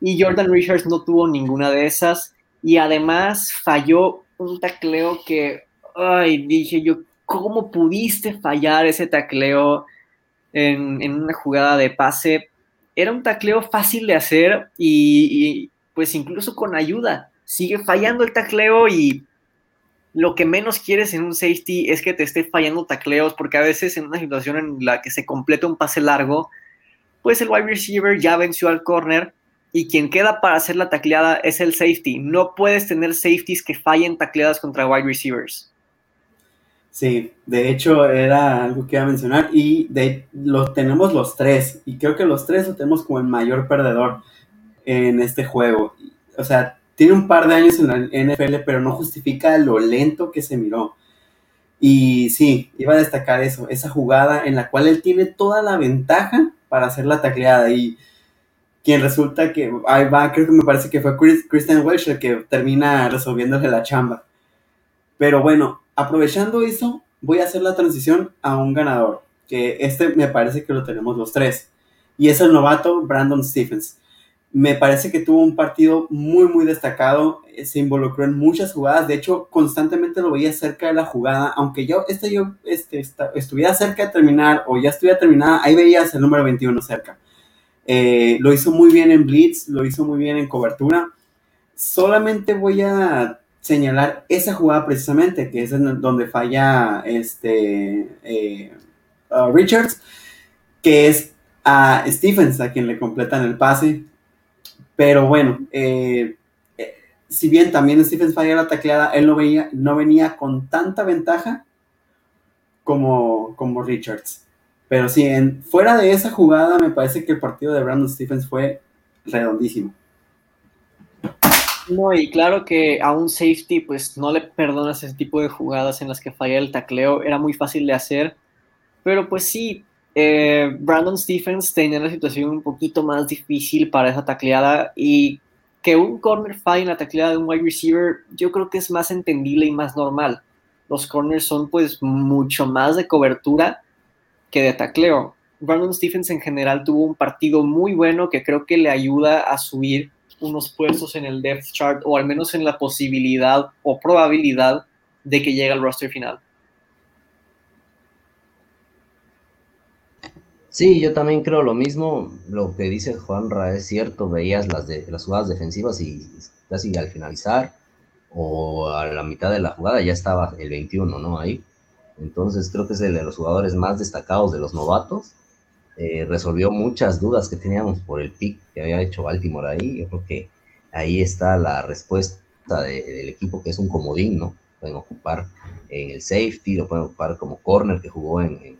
y Jordan Richards no tuvo ninguna de esas. Y además falló un tacleo que, ay, dije yo, ¿cómo pudiste fallar ese tacleo en, una jugada de pase? Era un tacleo fácil de hacer y pues incluso con ayuda, sigue fallando el tacleo y lo que menos quieres en un safety es que te esté fallando tacleos, porque a veces en una situación en la que se completa un pase largo, pues el wide receiver ya venció al corner y quien queda para hacer la tacleada es el safety. No puedes tener safeties que fallen tacleadas contra wide receivers. Sí, de hecho era algo que iba a mencionar y de, lo tenemos los tres y creo que los tres lo tenemos como el mayor perdedor en este juego. O sea, tiene un par de años en la NFL, pero no justifica lo lento que se miró. Y sí, iba a destacar eso, esa jugada en la cual él tiene toda la ventaja para hacer la tacleada y quien resulta que, ahí va, creo que me parece que fue Christian Welsh el que termina resolviéndole la chamba. Pero bueno, aprovechando eso, voy a hacer la transición a un ganador, que este me parece que lo tenemos los tres, y es el novato Brandon Stephens me parece que tuvo un partido muy, muy destacado. Eh, se involucró en muchas jugadas. De hecho, constantemente lo veía cerca de la jugada. Aunque yo, este, yo este, estuviera cerca de terminar o ya estuviera terminada, ahí veías el número 21 cerca. Eh, lo hizo muy bien en blitz, lo hizo muy bien en cobertura. Solamente voy a señalar esa jugada precisamente, que es donde falla este, eh, Richards, que es a Stephens a quien le completan el pase pero bueno, eh, eh, si bien también Stephens falla la tacleada, él no, veía, no venía con tanta ventaja como, como Richards. Pero sí, en, fuera de esa jugada, me parece que el partido de Brandon Stephens fue redondísimo. No, y claro que a un safety, pues no le perdonas ese tipo de jugadas en las que falla el tacleo, era muy fácil de hacer, pero pues sí, eh, Brandon Stephens tenía la situación un poquito más difícil para esa tacleada y que un corner falle en la tacleada de un wide receiver, yo creo que es más entendible y más normal. Los corners son pues mucho más de cobertura que de tacleo. Brandon Stephens en general tuvo un partido muy bueno que creo que le ayuda a subir unos puestos en el depth chart o al menos en la posibilidad o probabilidad de que llegue al roster final. Sí, yo también creo lo mismo. Lo que dice Juanra es cierto. Veías las, las jugadas defensivas y casi al finalizar o a la mitad de la jugada ya estaba el 21, ¿no? Ahí. Entonces creo que es el de los jugadores más destacados de los novatos. Eh, resolvió muchas dudas que teníamos por el pick que había hecho Baltimore ahí. Yo creo que ahí está la respuesta del equipo que es un comodín, ¿no? Pueden ocupar en el safety, lo pueden ocupar como corner que jugó en,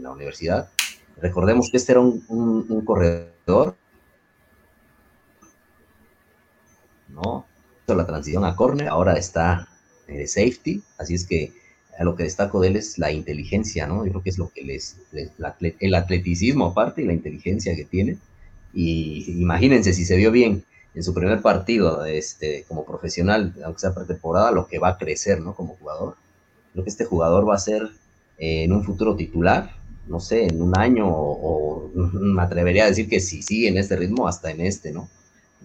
la universidad. Recordemos que este era un, corredor, ¿no? la transición a corner, ahora está de safety, así es que lo que destaco de él es la inteligencia, ¿no? Yo creo que es lo que les, el atleticismo aparte y la inteligencia que tiene. Y imagínense si se vio bien en su primer partido este, como profesional, aunque sea pretemporada, lo que va a crecer, ¿no? Como jugador. Creo que este jugador va a ser eh, en un futuro titular, no sé, en un año o, me atrevería a decir que si sigue en este ritmo, hasta en este, ¿no?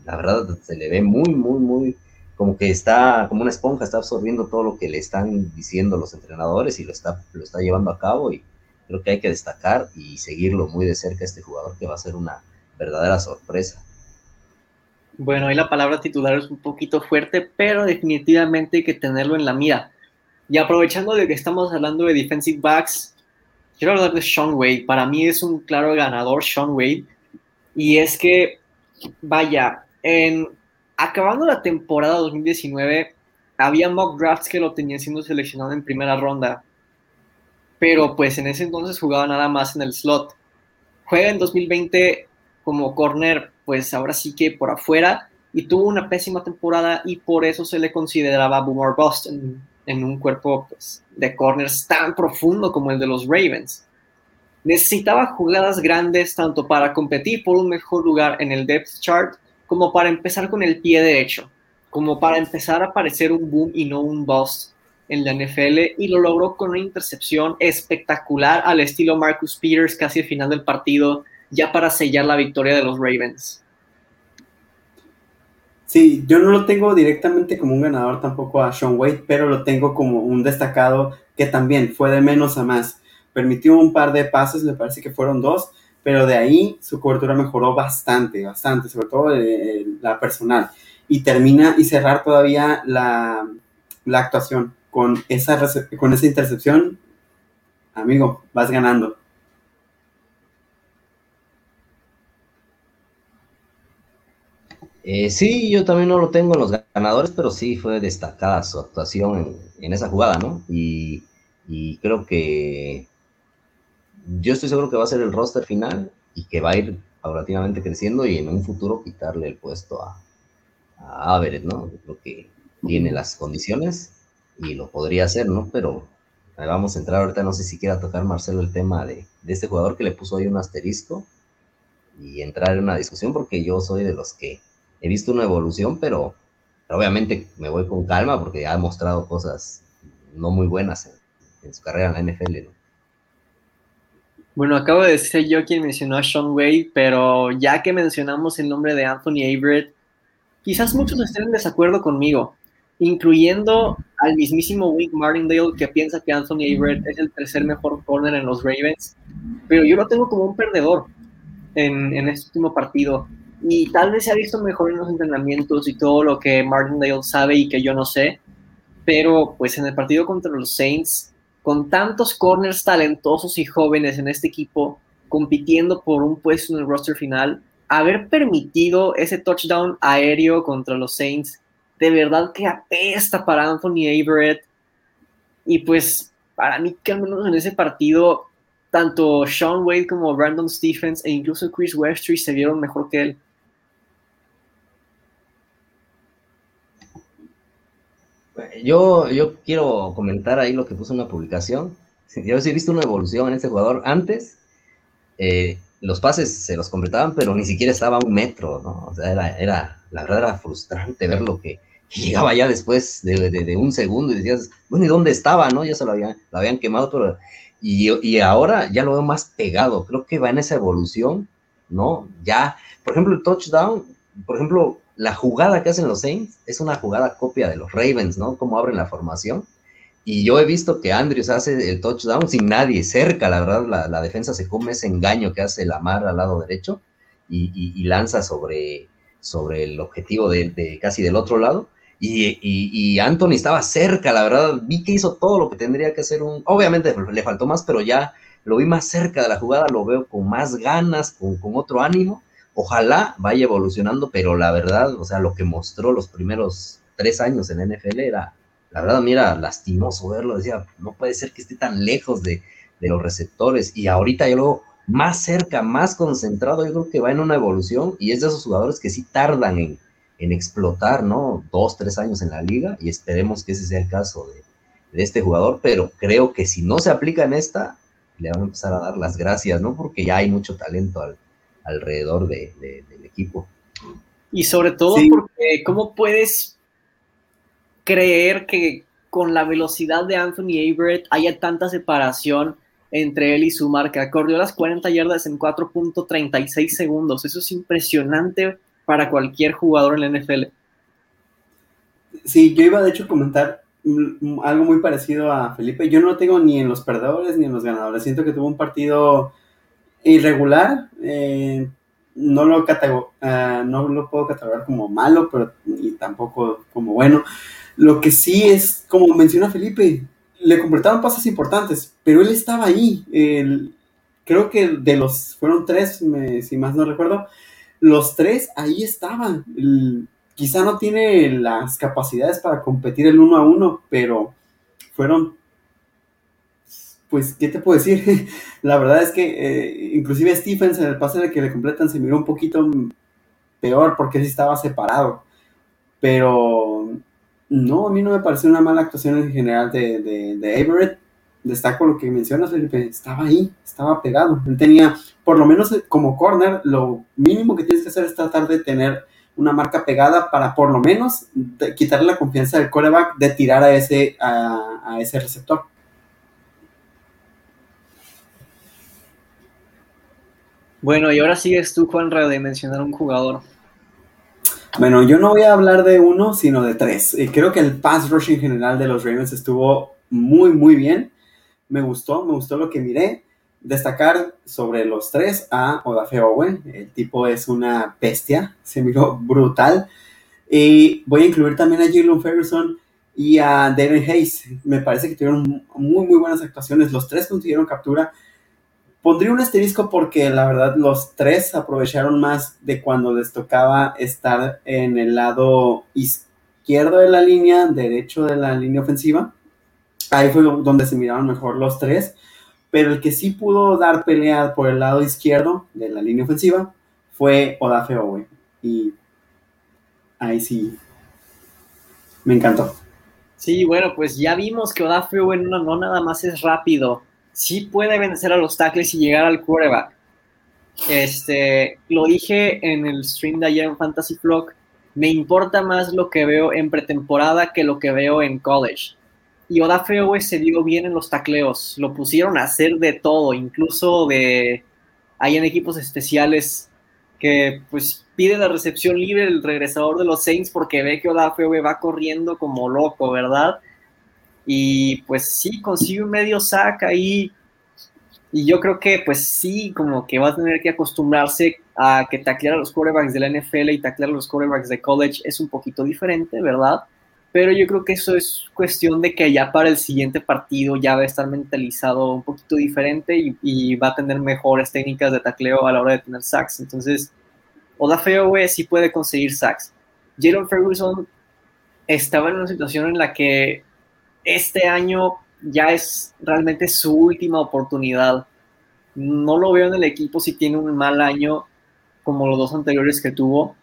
La verdad se le ve muy, muy, muy como que está como una esponja, está absorbiendo todo lo que le están diciendo los entrenadores y lo está, lo está llevando a cabo y creo que hay que destacar y seguirlo muy de cerca este jugador que va a ser una verdadera sorpresa. Bueno, ahí la palabra titular es un poquito fuerte, pero definitivamente hay que tenerlo en la mira. Y aprovechando de que estamos hablando de defensive backs, quiero hablar de Sean Wade. Para mí es un claro ganador Sean Wade. Y es que, vaya, en acabando la temporada 2019, había mock drafts que lo tenían siendo seleccionado en primera ronda, pero pues en ese entonces jugaba nada más en el slot. Juega en 2020 como corner, pues ahora sí que por afuera, y tuvo una pésima temporada y por eso se le consideraba boomer bust en, un cuerpo pues, de corners tan profundo como el de los Ravens. Necesitaba jugadas grandes tanto para competir por un mejor lugar en el depth chart como para empezar con el pie derecho, como para empezar a parecer un boom y no un bust en la NFL y lo logró con una intercepción espectacular al estilo Marcus Peters casi al final del partido, ya para sellar la victoria de los Ravens. Sí, yo no lo tengo directamente como un ganador tampoco a Sean Wade, pero lo tengo como un destacado que también fue de menos a más. Permitió un par de pases, me parece que fueron dos, pero de ahí su cobertura mejoró bastante, bastante, sobre todo la personal. Y termina y cerrar todavía la, la actuación con esa, con esa intercepción, amigo, vas ganando. Eh, sí, yo también no lo tengo en los ganadores, pero sí fue destacada su actuación en, esa jugada, ¿no? Y, creo que yo estoy seguro que va a ser el roster final y que va a ir paulatinamente creciendo y en un futuro quitarle el puesto a, a Everett, ¿no? creo que tiene las condiciones y lo podría hacer, ¿no? Pero vamos a entrar ahorita, no sé si quiera tocar Marcelo el tema de, de este jugador que le puso ahí un asterisco y entrar en una discusión porque yo soy de los que he visto una evolución, pero, obviamente me voy con calma porque ha mostrado cosas no muy buenas en, en su carrera en la NFL, ¿no? Bueno, acabo de ser yo quien mencionó a Sean Wade, pero ya que mencionamos el nombre de Anthony Averett, quizás muchos estén en desacuerdo conmigo, incluyendo al mismísimo Wink Martindale que piensa que Anthony Averett es el tercer mejor corner en los Ravens, pero yo lo tengo como un perdedor en, en este último partido. Y tal vez se ha visto mejor en los entrenamientos y todo lo que Martindale sabe y que yo no sé, pero pues en el partido contra los Saints con tantos corners talentosos y jóvenes en este equipo compitiendo por un puesto en el roster final, haber permitido ese touchdown aéreo contra los Saints, de verdad que apesta para Anthony Averett. Y pues para mí que al menos en ese partido, tanto Sean Wade como Brandon Stephens e incluso Chris Westry se vieron mejor que él. Yo, yo quiero comentar ahí lo que puso en una publicación. Yo sí he visto una evolución en este jugador. Antes, eh, los pases se los completaban, pero ni siquiera estaba a un metro, ¿no? O sea, era, era la verdad era frustrante ver lo que, llegaba ya después de, un segundo y decías, bueno, ¿y dónde estaba, no? Ya se lo habían, lo habían quemado, pero... Y, y ahora ya lo veo más pegado. Creo que va en esa evolución, ¿no? Ya, por ejemplo, el touchdown, por ejemplo, la jugada que hacen los Saints es una jugada copia de los Ravens, ¿no? Cómo abren la formación. Y yo he visto que Andrews hace el touchdown sin nadie cerca, la verdad, la, defensa se come ese engaño que hace Lamar al lado derecho y, lanza sobre, sobre el objetivo de, casi del otro lado. Y, Anthony estaba cerca, la verdad, vi que hizo todo lo que tendría que hacer un... Obviamente le faltó más, pero ya lo vi más cerca de la jugada, lo veo con más ganas, con otro ánimo. Ojalá vaya evolucionando, pero la verdad, o sea, lo que mostró los primeros tres años en NFL era la verdad, mira, lastimoso verlo. Decía, no puede ser que esté tan lejos de, los receptores. Y ahorita yo lo más cerca, más concentrado, yo creo que va en una evolución y es de esos jugadores que sí tardan en, explotar, ¿no? Dos, tres años en la liga y esperemos que ese sea el caso de, este jugador, pero creo que si no se aplica en esta, le van a empezar a dar las gracias, ¿no? Porque ya hay mucho talento alrededor del equipo. Y sobre todo porque, ¿cómo puedes creer que con la velocidad de Anthony Averett haya tanta separación entre él y su marca. Corrió las 40 yardas en 4.36 segundos. Eso es impresionante para cualquier jugador en la NFL. Sí, yo iba de hecho a comentar algo muy parecido a Felipe. Yo no lo tengo ni en los perdedores ni en los ganadores. Siento que tuvo un partido irregular. Eh, no, lo uh, no lo puedo catalogar como malo, pero y tampoco como bueno. Lo que sí es, como menciona Felipe, le completaron pasos importantes, pero él estaba ahí. creo que de los, fueron tres, si más no recuerdo, los tres ahí estaban. quizá no tiene las capacidades para competir el uno a uno, pero fueron, pues, ¿qué te puedo decir? La verdad es que eh, inclusive Stephens en el pase de que le completan se miró un poquito peor porque sí estaba separado. Pero no, a mí no me pareció una mala actuación en general de, Everett. Destaco lo que mencionas, Felipe. Estaba ahí, estaba pegado. Él tenía, por lo menos como corner, lo mínimo que tienes que hacer es tratar de tener una marca pegada para por lo menos quitarle la confianza del coreback de tirar a ese, a, ese receptor. Bueno, y ahora sigues tú, Juan, de mencionar un jugador. Bueno, yo no voy a hablar de uno, sino de tres. Eh, creo que el pass rush en general de los Ravens estuvo muy, muy bien. Me gustó, me gustó lo que miré. Destacar sobre los tres a Odafe Owen. El tipo es una bestia, se miró brutal. Y voy a incluir también a Jalen Ferguson y a David Hayes. Me parece que tuvieron muy, muy buenas actuaciones. Los tres consiguieron captura. Pondría un asterisco porque la verdad los tres aprovecharon más de cuando les tocaba estar en el lado izquierdo de la línea, derecho de la línea ofensiva. Ahí fue donde se miraron mejor los tres. Pero el que sí pudo dar pelea por el lado izquierdo de la línea ofensiva fue Odafe Owe. Y ahí sí me encantó. Sí, bueno, pues ya vimos que Odafe Owe no, no nada más es rápido, sí puede vencer a los tackles y llegar al quarterback. Este, lo dije en el stream de ayer en Fantasy Flock, me importa más lo que veo en pretemporada que lo que veo en college. Y Odafe se dio bien en los tacleos, lo pusieron a hacer de todo, incluso de hay en equipos especiales que pues pide la recepción libre el regresador de los Saints porque ve que Odafe va corriendo como loco, ¿verdad? Y pues sí, consigue un medio sack ahí. Y yo creo que pues sí, como que va a tener que acostumbrarse a que taclear a los quarterbacks de la NFL y taclear a los quarterbacks de college es un poquito diferente, ¿verdad? Pero yo creo que eso es cuestión de que ya para el siguiente partido ya va a estar mentalizado un poquito diferente y, va a tener mejores técnicas de tacleo a la hora de tener sacks. Entonces, feo güey, sí puede conseguir sacks. Jalen Ferguson estaba en una situación en la que este año ya es realmente su última oportunidad. No lo veo en el equipo si tiene un mal año como los dos anteriores que tuvo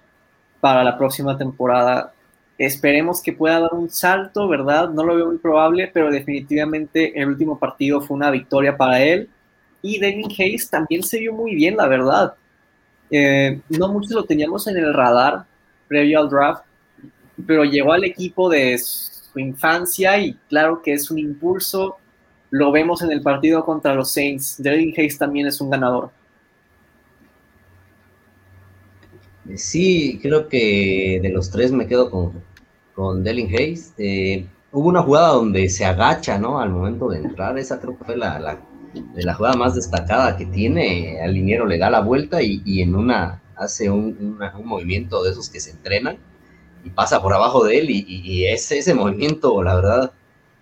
para la próxima temporada. Esperemos que pueda dar un salto, ¿verdad? No lo veo muy probable, pero definitivamente el último partido fue una victoria para él. Y Devin Hayes también se vio muy bien, la verdad. Eh, no muchos lo teníamos en el radar previo al draft, pero llegó al equipo de su infancia y claro que es un impulso. Lo vemos en el partido contra los Saints. Devin Hayes también es un ganador. Sí, creo que de los tres me quedo con, con Delin Hayes. Eh, hubo una jugada donde se agacha, ¿no? Al momento de entrar, esa creo que fue la, la, de la jugada más destacada que tiene. Al liniero le da la vuelta y, y en una hace un, un, movimiento de esos que se entrenan y pasa por abajo de él y, y ese, ese movimiento, la verdad,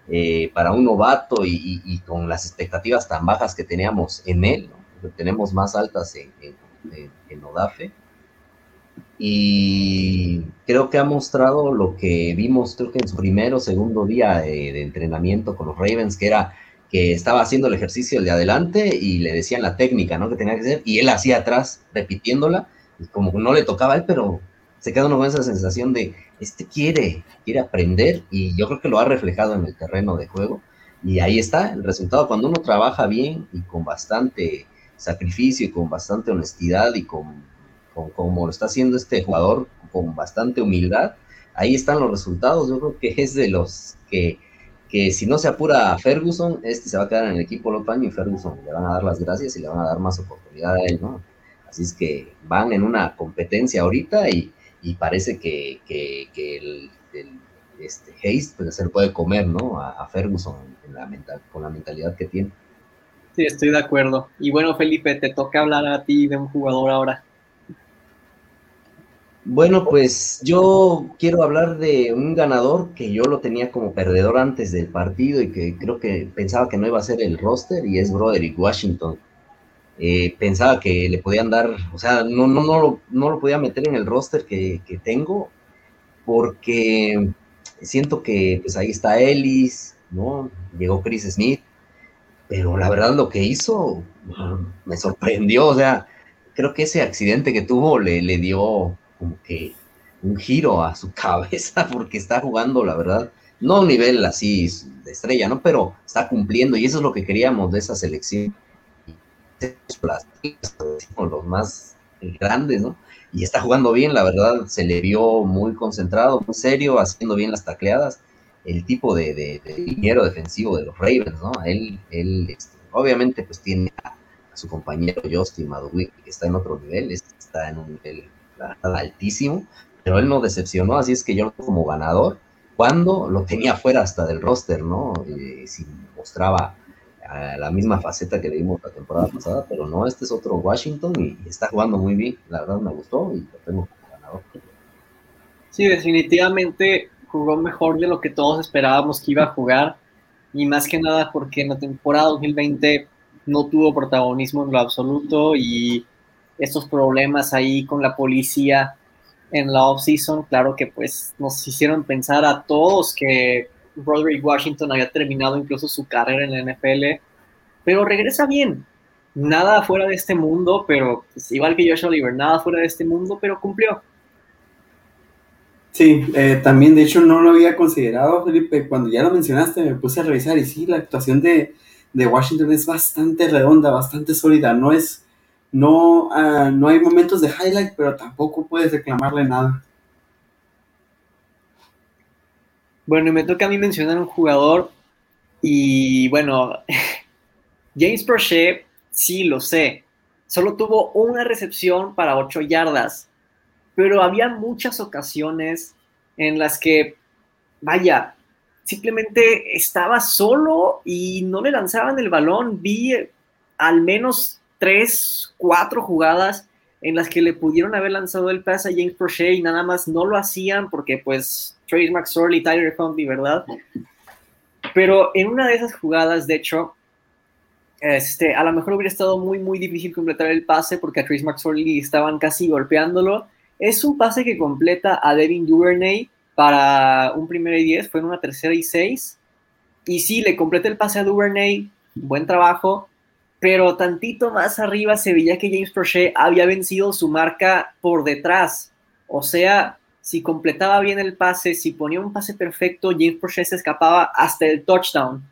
eh, para un novato y, con las expectativas tan bajas que teníamos en él, ¿no? tenemos más altas en, en, en Odafe y creo que ha mostrado lo que vimos, creo que en su primer o segundo día de, de, entrenamiento con los Ravens, que era que estaba haciendo el ejercicio el de adelante y le decían la técnica, ¿no? Que tenía que hacer, y él hacía atrás, repitiéndola, y como no le tocaba a él, pero se queda uno con esa sensación de, este quiere, quiere aprender, y yo creo que lo ha reflejado en el terreno de juego, y ahí está el resultado, cuando uno trabaja bien y con bastante sacrificio y con bastante honestidad y con como lo está haciendo este jugador con bastante humildad, ahí están los resultados. Yo creo que es de los que, que si no se apura a Ferguson, este se va a quedar en el equipo el y Ferguson le van a dar las gracias y le van a dar más oportunidad a él, ¿no? Así es que van en una competencia ahorita y, y parece que, que, que el, el, este Hayes pues, se le puede comer, ¿no? A, a Ferguson en la mental, con la mentalidad que tiene. Sí, estoy de acuerdo. Y bueno, Felipe, te toca hablar a ti de un jugador ahora. Bueno, pues yo quiero hablar de un ganador que yo lo tenía como perdedor antes del partido y que creo que pensaba que no iba a ser el roster y es Broderick Washington. Eh, pensaba que le podían dar, o sea, no, no, no, lo, no lo podía meter en el roster que, tengo porque siento que pues ahí está Ellis, ¿no? Llegó Chris Smith, pero la verdad lo que hizo me sorprendió, o sea, creo que ese accidente que tuvo le, le dio como que un giro a su cabeza porque está jugando, la verdad, no a un nivel así de estrella, ¿no? Pero está cumpliendo y eso es lo que queríamos de esa selección. Los más grandes, ¿no? Y está jugando bien, la verdad, se le vio muy concentrado, muy serio, haciendo bien las tacleadas. El tipo de, liniero defensivo de los Ravens, ¿no? Él, él este, obviamente, pues tiene a, a, su compañero Justin Maduwick, que está en otro nivel, está en un nivel altísimo, pero él no decepcionó, así es que yo como ganador, cuando lo tenía fuera hasta del roster, ¿no? Eh, si mostraba uh, la misma faceta que le dimos la temporada pasada, pero no, este es otro Washington y, y, está jugando muy bien, la verdad me gustó y lo tengo como ganador. Sí, definitivamente jugó mejor de lo que todos esperábamos que iba a jugar y más que nada porque en la temporada 2020 no tuvo protagonismo en lo absoluto y estos problemas ahí con la policía en la off-season, claro que pues nos hicieron pensar a todos que Roderick Washington había terminado incluso su carrera en la NFL, pero regresa bien. Nada fuera de este mundo, pero pues, igual que Josh Oliver, nada fuera de este mundo, pero cumplió. Sí, eh, también de hecho no lo había considerado, Felipe. Cuando ya lo mencionaste, me puse a revisar y sí, la actuación de, de Washington es bastante redonda, bastante sólida. No es, no, uh, no hay momentos de highlight, pero tampoco puedes reclamarle nada. Bueno, me toca a mí mencionar un jugador y bueno, James Prochet, sí lo sé, solo tuvo una recepción para 8 yardas, pero había muchas ocasiones en las que, vaya, simplemente estaba solo y no le lanzaban el balón. Vi al menos tres, cuatro jugadas en las que le pudieron haber lanzado el pase a James Prochet y nada más no lo hacían porque pues Trace McSorley Tyler Huntley, ¿verdad? Pero en una de esas jugadas, de hecho, este, a lo mejor hubiera estado muy, muy difícil completar el pase porque a Trace McSorley estaban casi golpeándolo. Es un pase que completa a Devin Duvernay para un primero y diez, fue en una tercera y seis. Y sí, le completa el pase a Duvernay, buen trabajo, pero tantito más arriba se veía que James Prochet había vencido su marca por detrás. O sea, si completaba bien el pase, si ponía un pase perfecto, James Prochet se escapaba hasta el touchdown.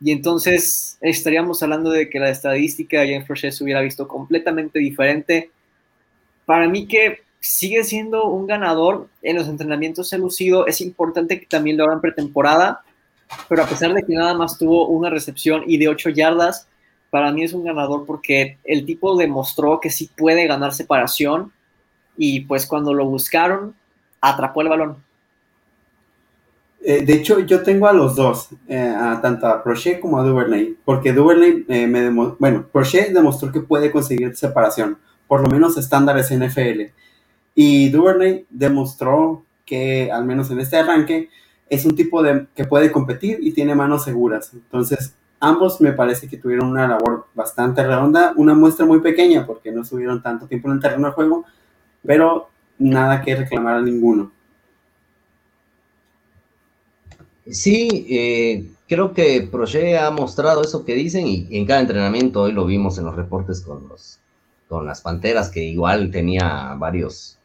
Y entonces estaríamos hablando de que la estadística de James Prochet se hubiera visto completamente diferente. Para mí que sigue siendo un ganador en los entrenamientos he lucido, es importante que también lo hagan pretemporada, pero a pesar de que nada más tuvo una recepción y de 8 yardas, para mí es un ganador porque el tipo demostró que sí puede ganar separación y pues cuando lo buscaron, atrapó el balón. Eh, de hecho, yo tengo a los dos, eh, a, tanto a Prochet como a Duvernay, porque Duvernay eh, me demostró, bueno, Prochet demostró que puede conseguir separación, por lo menos estándares NFL, y Duvernay demostró que, al menos en este arranque, es un tipo de que puede competir y tiene manos seguras. Entonces, ambos me parece que tuvieron una labor bastante redonda, una muestra muy pequeña porque no estuvieron tanto tiempo en el terreno de juego, pero nada que reclamar a ninguno. Sí, eh, creo que Proche ha mostrado eso que dicen y en cada entrenamiento hoy lo vimos en los reportes con los con las Panteras que igual tenía varios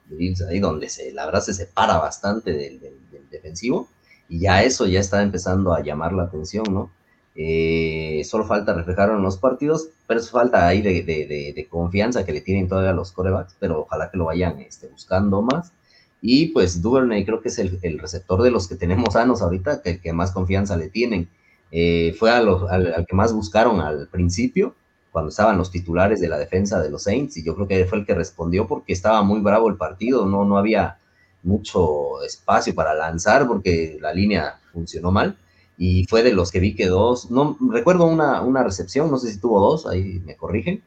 ahí donde se la verdad se separa bastante del, defensivo y ya eso ya está empezando a llamar la atención, ¿no? Eh, solo falta reflejarlo en los partidos, pero eso falta ahí de, confianza que le tienen todavía los corebacks, pero ojalá que lo vayan este, buscando más y pues Duvernay creo que es el, receptor de los que tenemos sanos ahorita, que, que más confianza le tienen. Eh, fue al, al, que más buscaron al principio, cuando estaban los titulares de la defensa de los Saints, y yo creo que fue el que respondió porque estaba muy bravo el partido, no, no había mucho espacio para lanzar porque la línea funcionó mal. Y fue de los que vi que dos, no recuerdo una, una recepción, no sé si tuvo dos, ahí me corrigen,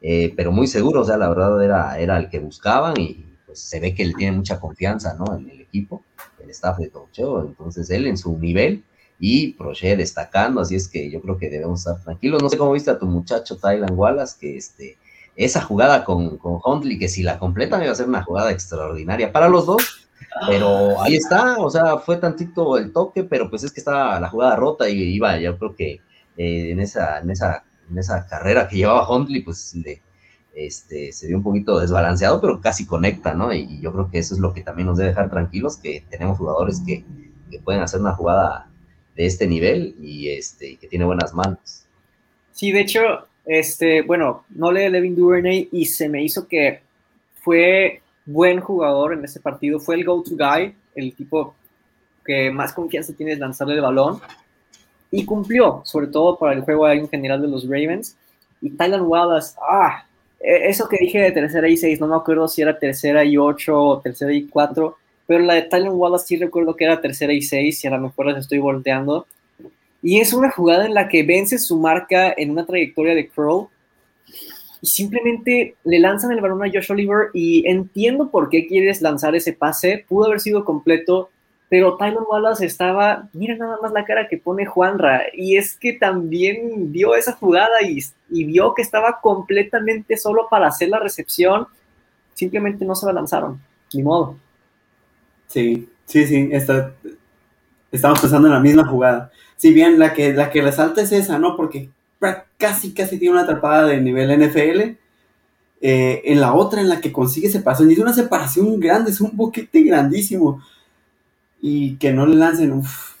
eh, pero muy seguro, o sea, la verdad era, era el que buscaban y, se ve que él tiene mucha confianza, ¿no? En el equipo, el staff de coacheo, entonces él en su nivel y Proche destacando, así es que yo creo que debemos estar tranquilos. No sé cómo viste a tu muchacho Tylan Wallace, que este, esa jugada con, con Huntley, que si la completan iba a ser una jugada extraordinaria para los dos, pero ahí está, o sea, fue tantito el toque, pero pues es que estaba la jugada rota y iba, yo creo que eh, en, esa, en, esa, en esa carrera que llevaba Huntley, pues este, se vio un poquito desbalanceado, pero casi conecta, ¿no? Y, yo creo que eso es lo que también nos debe dejar tranquilos, que tenemos jugadores que, pueden hacer una jugada de este nivel y este, que tiene buenas manos. Sí, de hecho, este, bueno, no le Levin Duvernay y se me hizo que fue buen jugador en ese partido, fue el go-to guy, el tipo que más confianza tiene es lanzarle el balón y cumplió, sobre todo para el juego en general de los Ravens. Y Tyler Wallace, ah, e, eso que dije de tercera y seis, no me acuerdo si era tercera y ocho o tercera y cuatro, pero la de Tyler Wallace sí recuerdo que era tercera y seis, y a lo mejor las estoy volteando. Y es una jugada en la que vence su marca en una trayectoria de Crow simplemente le lanzan el balón a Josh Oliver y entiendo por qué quieres lanzar ese pase, pudo haber sido completo, pero Tyler Wallace estaba, mira nada más la cara que pone Juanra, y es que también vio esa jugada y, vio que estaba completamente solo para hacer la recepción, simplemente no se la lanzaron, ni modo. Sí, sí, sí, está, estamos pensando en la misma jugada. Si bien la que, la que resalta es esa, ¿no? Porque casi, casi tiene una atrapada de nivel NFL. Eh, en la otra, en la que consigue separación, y es una separación grande, es un boquete grandísimo y que no le lancen, uff,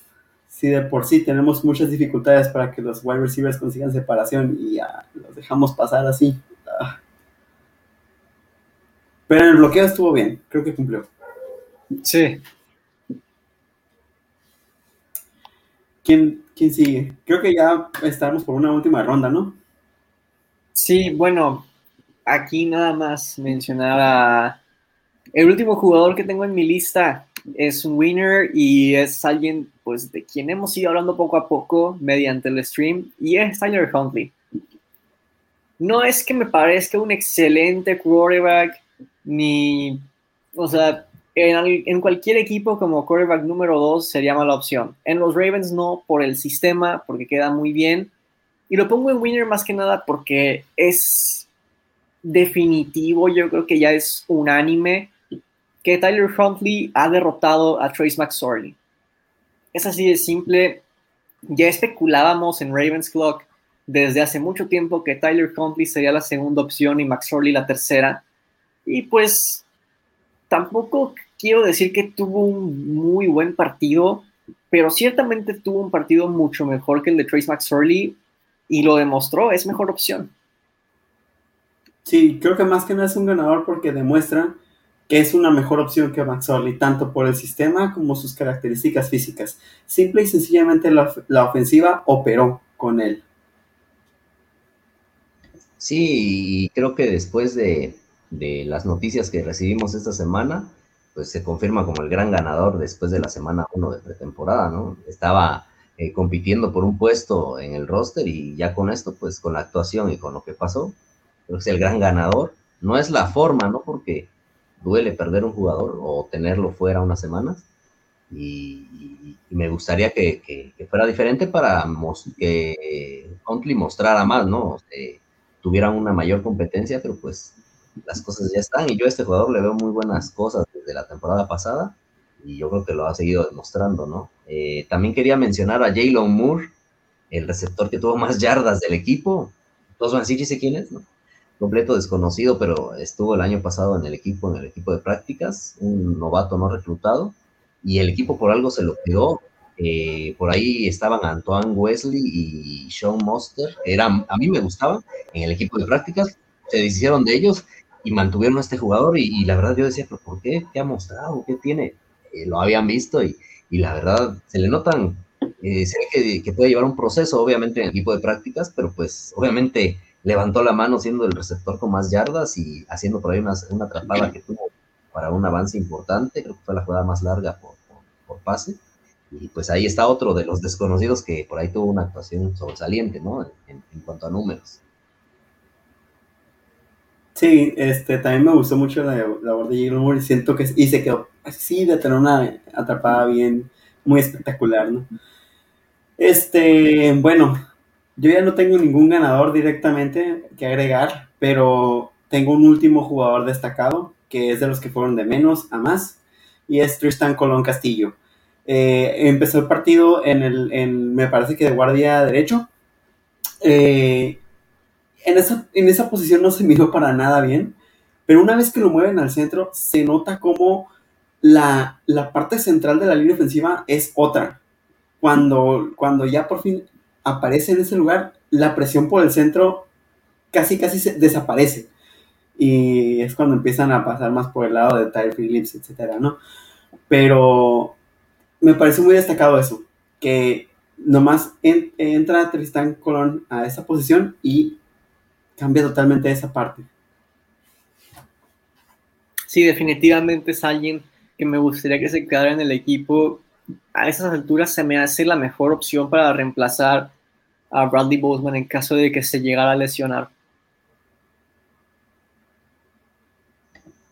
si de por sí tenemos muchas dificultades para que los wide receivers consigan separación y ya los dejamos pasar así. Ah. Pero en el bloqueo estuvo bien, creo que cumplió. Sí. ¿Quién, ¿Quién sigue? Creo que ya estamos por una última ronda, ¿no? Sí, bueno, aquí nada más mencionaba el último jugador que tengo en mi lista es un winner y es alguien pues de quien hemos ido hablando poco a poco mediante el stream y es Tyler Huntley. No es que me parezca un excelente quarterback ni, o sea, en, cualquier equipo como quarterback número 2 sería mala opción. En los Ravens no por el sistema, porque queda muy bien. Y lo pongo en winner más que nada porque es definitivo, yo creo que ya es unánime que Tyler Huntley ha derrotado a Trace McSorley. Es así de simple. Ya especulábamos en Ravens Clock desde hace mucho tiempo que Tyler Huntley sería la segunda opción y McSorley la tercera. Y pues tampoco quiero decir que tuvo un muy buen partido, pero ciertamente tuvo un partido mucho mejor que el de Trace McSorley y lo demostró, es mejor opción. Sí, creo que más que nada es un ganador porque demuestra que es una mejor opción que Max Orley, tanto por el sistema como sus características físicas. Simple y sencillamente la, ofensiva operó con él. Sí, y creo que después de, las noticias que recibimos esta semana, pues se confirma como el gran ganador después de la semana 1 de pretemporada, ¿no? Estaba eh, compitiendo por un puesto en el roster y ya con esto, pues con la actuación y con lo que pasó, creo que es el gran ganador. No es la forma, ¿no? Porque duele perder un jugador o tenerlo fuera unas semanas. Y, me gustaría que, fuera diferente para que Huntley mostrara más, ¿no? tuviera una mayor competencia, pero pues las cosas ya están. Y yo a este jugador le veo muy buenas cosas desde la temporada pasada y yo creo que lo ha seguido demostrando, ¿no? Eh, también quería mencionar a Jalen Moore, el receptor que tuvo más yardas del equipo. A decir, sé quién es, ¿no? Completo desconocido, pero estuvo el año pasado en el equipo, en el equipo de prácticas, un novato no reclutado, y el equipo por algo se lo quedó. Eh, por ahí estaban Antoine Wesley y Sean Monster, eran, a mí me gustaban en el equipo de prácticas, se deshicieron de ellos y mantuvieron a este jugador y, la verdad yo decía, pero ¿por qué? ¿Qué ha mostrado? ¿Qué tiene? Eh, lo habían visto y, la verdad se le notan, eh, se ve que, puede llevar un proceso obviamente en el equipo de prácticas, pero pues obviamente levantó la mano siendo el receptor con más yardas y haciendo por ahí una, una atrapada que tuvo para un avance importante, creo que fue la jugada más larga por, por, pase. Y pues ahí está otro de los desconocidos que por ahí tuvo una actuación sobresaliente, ¿no? En, en cuanto a números. Sí, este, también me gustó mucho la labor de Jalen Moore y siento que y se quedó así de tener una atrapada bien, muy espectacular, ¿no? Este, bueno, yo ya no tengo ningún ganador directamente que agregar, pero tengo un último jugador destacado, que es de los que fueron de menos a más, y es Tristan Colón Castillo. Eh, empezó el partido en el, en, me parece que de guardia derecho. Eh, en esa, en esa posición no se miró para nada bien, pero una vez que lo mueven al centro, se nota como la, parte central de la línea ofensiva es otra. Cuando, cuando ya por fin aparece en ese lugar, la presión por el centro casi casi se desaparece. Y es cuando empiezan a pasar más por el lado de Tyre Phillips, etcétera, ¿no? Pero me parece muy destacado eso, que nomás entra Tristan Colón a esa posición y cambia totalmente esa parte. Sí, definitivamente es alguien que me gustaría que se quedara en el equipo. A esas alturas se me hace la mejor opción para reemplazar a Bradley Boseman en caso de que se llegara a lesionar.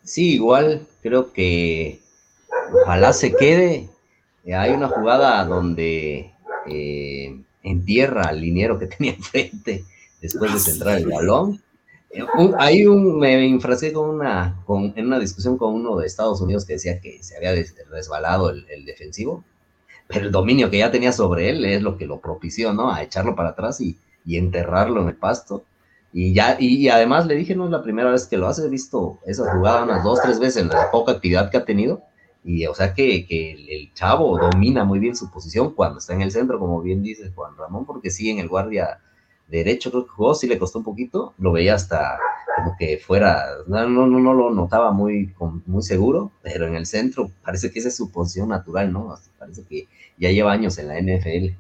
Sí, igual creo que ojalá se quede. Hay una jugada donde eh, entierra al liniero que tenía enfrente después de centrar el balón. Ahí un, me enfrasqué con una, con, en una discusión con uno de Estados Unidos que decía que se había resbalado el, defensivo, pero el dominio que ya tenía sobre él es lo que lo propició, ¿no? A echarlo para atrás y, y enterrarlo en el pasto. Y ya, y, además le dije, no es la primera vez que lo hace, he visto esa jugada unas dos, tres veces en la poca actividad que ha tenido. Y o sea que, que el, el, chavo domina muy bien su posición cuando está en el centro, como bien dice Juan Ramón, porque sí en el guardia derecho creo que jugó, sí le costó un poquito, lo veía hasta como que fuera, no, no, no, lo notaba muy, muy seguro, pero en el centro parece que esa es su posición natural, ¿no? Parece que ya lleva años en la NFL.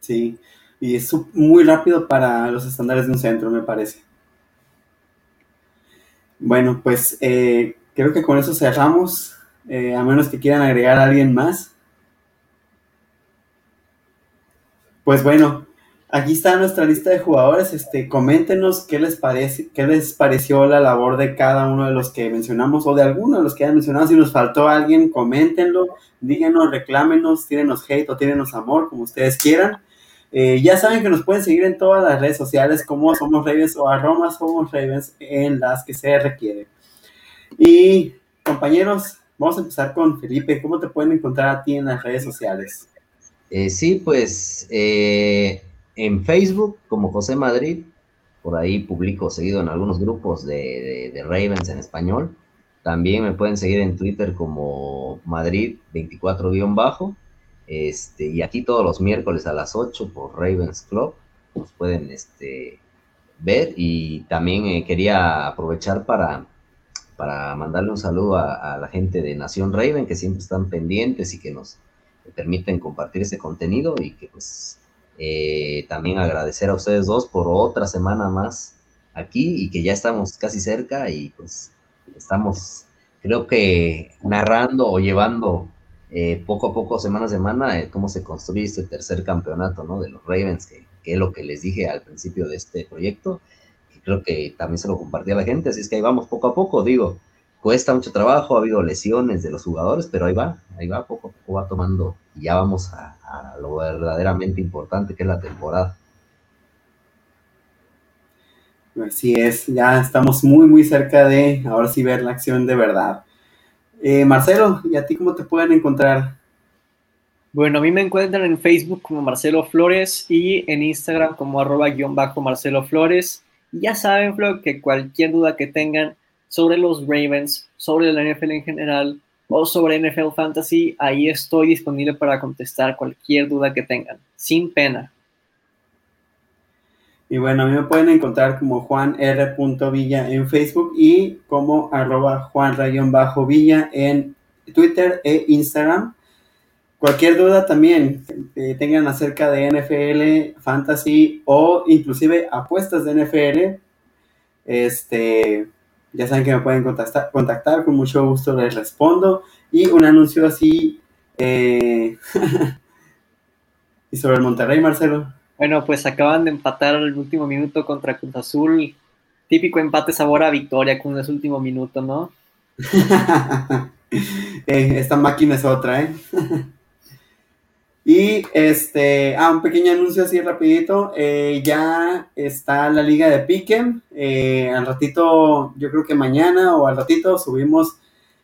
Sí, y es muy rápido para los estándares de un centro, me parece. Bueno, pues eh, creo que con eso cerramos, eh, a menos que quieran agregar a alguien más. Pues bueno, aquí está nuestra lista de jugadores. Este, coméntenos qué les parece, qué les pareció la labor de cada uno de los que mencionamos o de alguno de los que hayan mencionado. Si nos faltó alguien, coméntenlo, díganos, reclámenos, tírenos hate o tírenos amor, como ustedes quieran. Eh, ya saben que nos pueden seguir en todas las redes sociales como Somos Ravens o arroba Somos Ravens en las que se requiere. Y compañeros, vamos a empezar con Felipe. ¿Cómo te pueden encontrar a ti en las redes sociales? Eh, sí, pues eh, en Facebook como José Madrid, por ahí publico seguido en algunos grupos de, Ravens en español. También me pueden seguir en Twitter como Madrid 24-bajo. Este, y aquí todos los miércoles a las 8 por Ravens Club. Nos pueden este, ver. Y también eh, quería aprovechar para, para mandarle un saludo a, a, la gente de Nación Raven que siempre están pendientes y que nos permiten compartir ese contenido y que pues eh, también agradecer a ustedes dos por otra semana más aquí y que ya estamos casi cerca y pues estamos creo que narrando o llevando eh, poco a poco, semana a semana, eh, cómo se construye este tercer campeonato, ¿no? De los Ravens, que, es lo que les dije al principio de este proyecto, y creo que también se lo compartí a la gente, así es que ahí vamos poco a poco, digo, cuesta mucho trabajo, ha habido lesiones de los jugadores, pero ahí va, ahí va, poco a poco va tomando, y ya vamos a, a lo verdaderamente importante que es la temporada. Así es, ya estamos muy, muy cerca de ahora sí ver la acción de verdad. Eh, Marcelo, ¿y a ti cómo te pueden encontrar? Bueno, a mí me encuentran en Facebook como Marcelo Flores y en Instagram como arroba guion bajo Marcelo Flores. ya saben, Flo, que cualquier duda que tengan sobre los Ravens, sobre la NFL en general o sobre NFL Fantasy, ahí estoy disponible para contestar cualquier duda que tengan, sin pena. Y bueno, a mí me pueden encontrar como Juan R. Villa en Facebook y como arroba Juan Bajo Villa en Twitter e Instagram. Cualquier duda también que tengan acerca de NFL, fantasy o inclusive apuestas de NFL, este, ya saben que me pueden contactar, contactar con mucho gusto les respondo. Y un anuncio así, eh, y sobre el Monterrey, Marcelo. Bueno, pues acaban de empatar al último minuto contra Cruz Azul. Típico empate sabor a victoria con ese último minuto, ¿no? Eh, esta máquina es otra, ¿eh? y este, ah, un pequeño anuncio así rapidito. Eh, ya está la liga de Piquen. Eh, al ratito, yo creo que mañana o al ratito subimos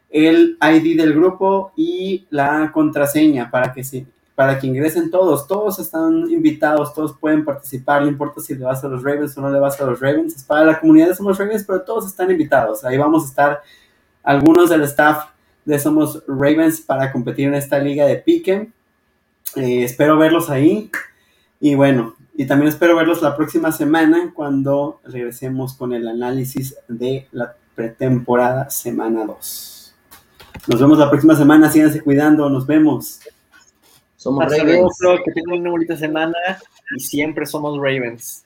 el ID del grupo y la contraseña para que se para que ingresen todos, todos están invitados, todos pueden participar, no importa si le vas a los Ravens o no le vas a los Ravens, es para la comunidad de Somos Ravens, pero todos están invitados, ahí vamos a estar algunos del staff de Somos Ravens para competir en esta liga de pique, eh, espero verlos ahí, y bueno, y también espero verlos la próxima semana cuando regresemos con el análisis de la pretemporada semana 2. Nos vemos la próxima semana, síganse cuidando, nos vemos. Somos Ravens. que tengan una bonita semana y siempre somos Ravens.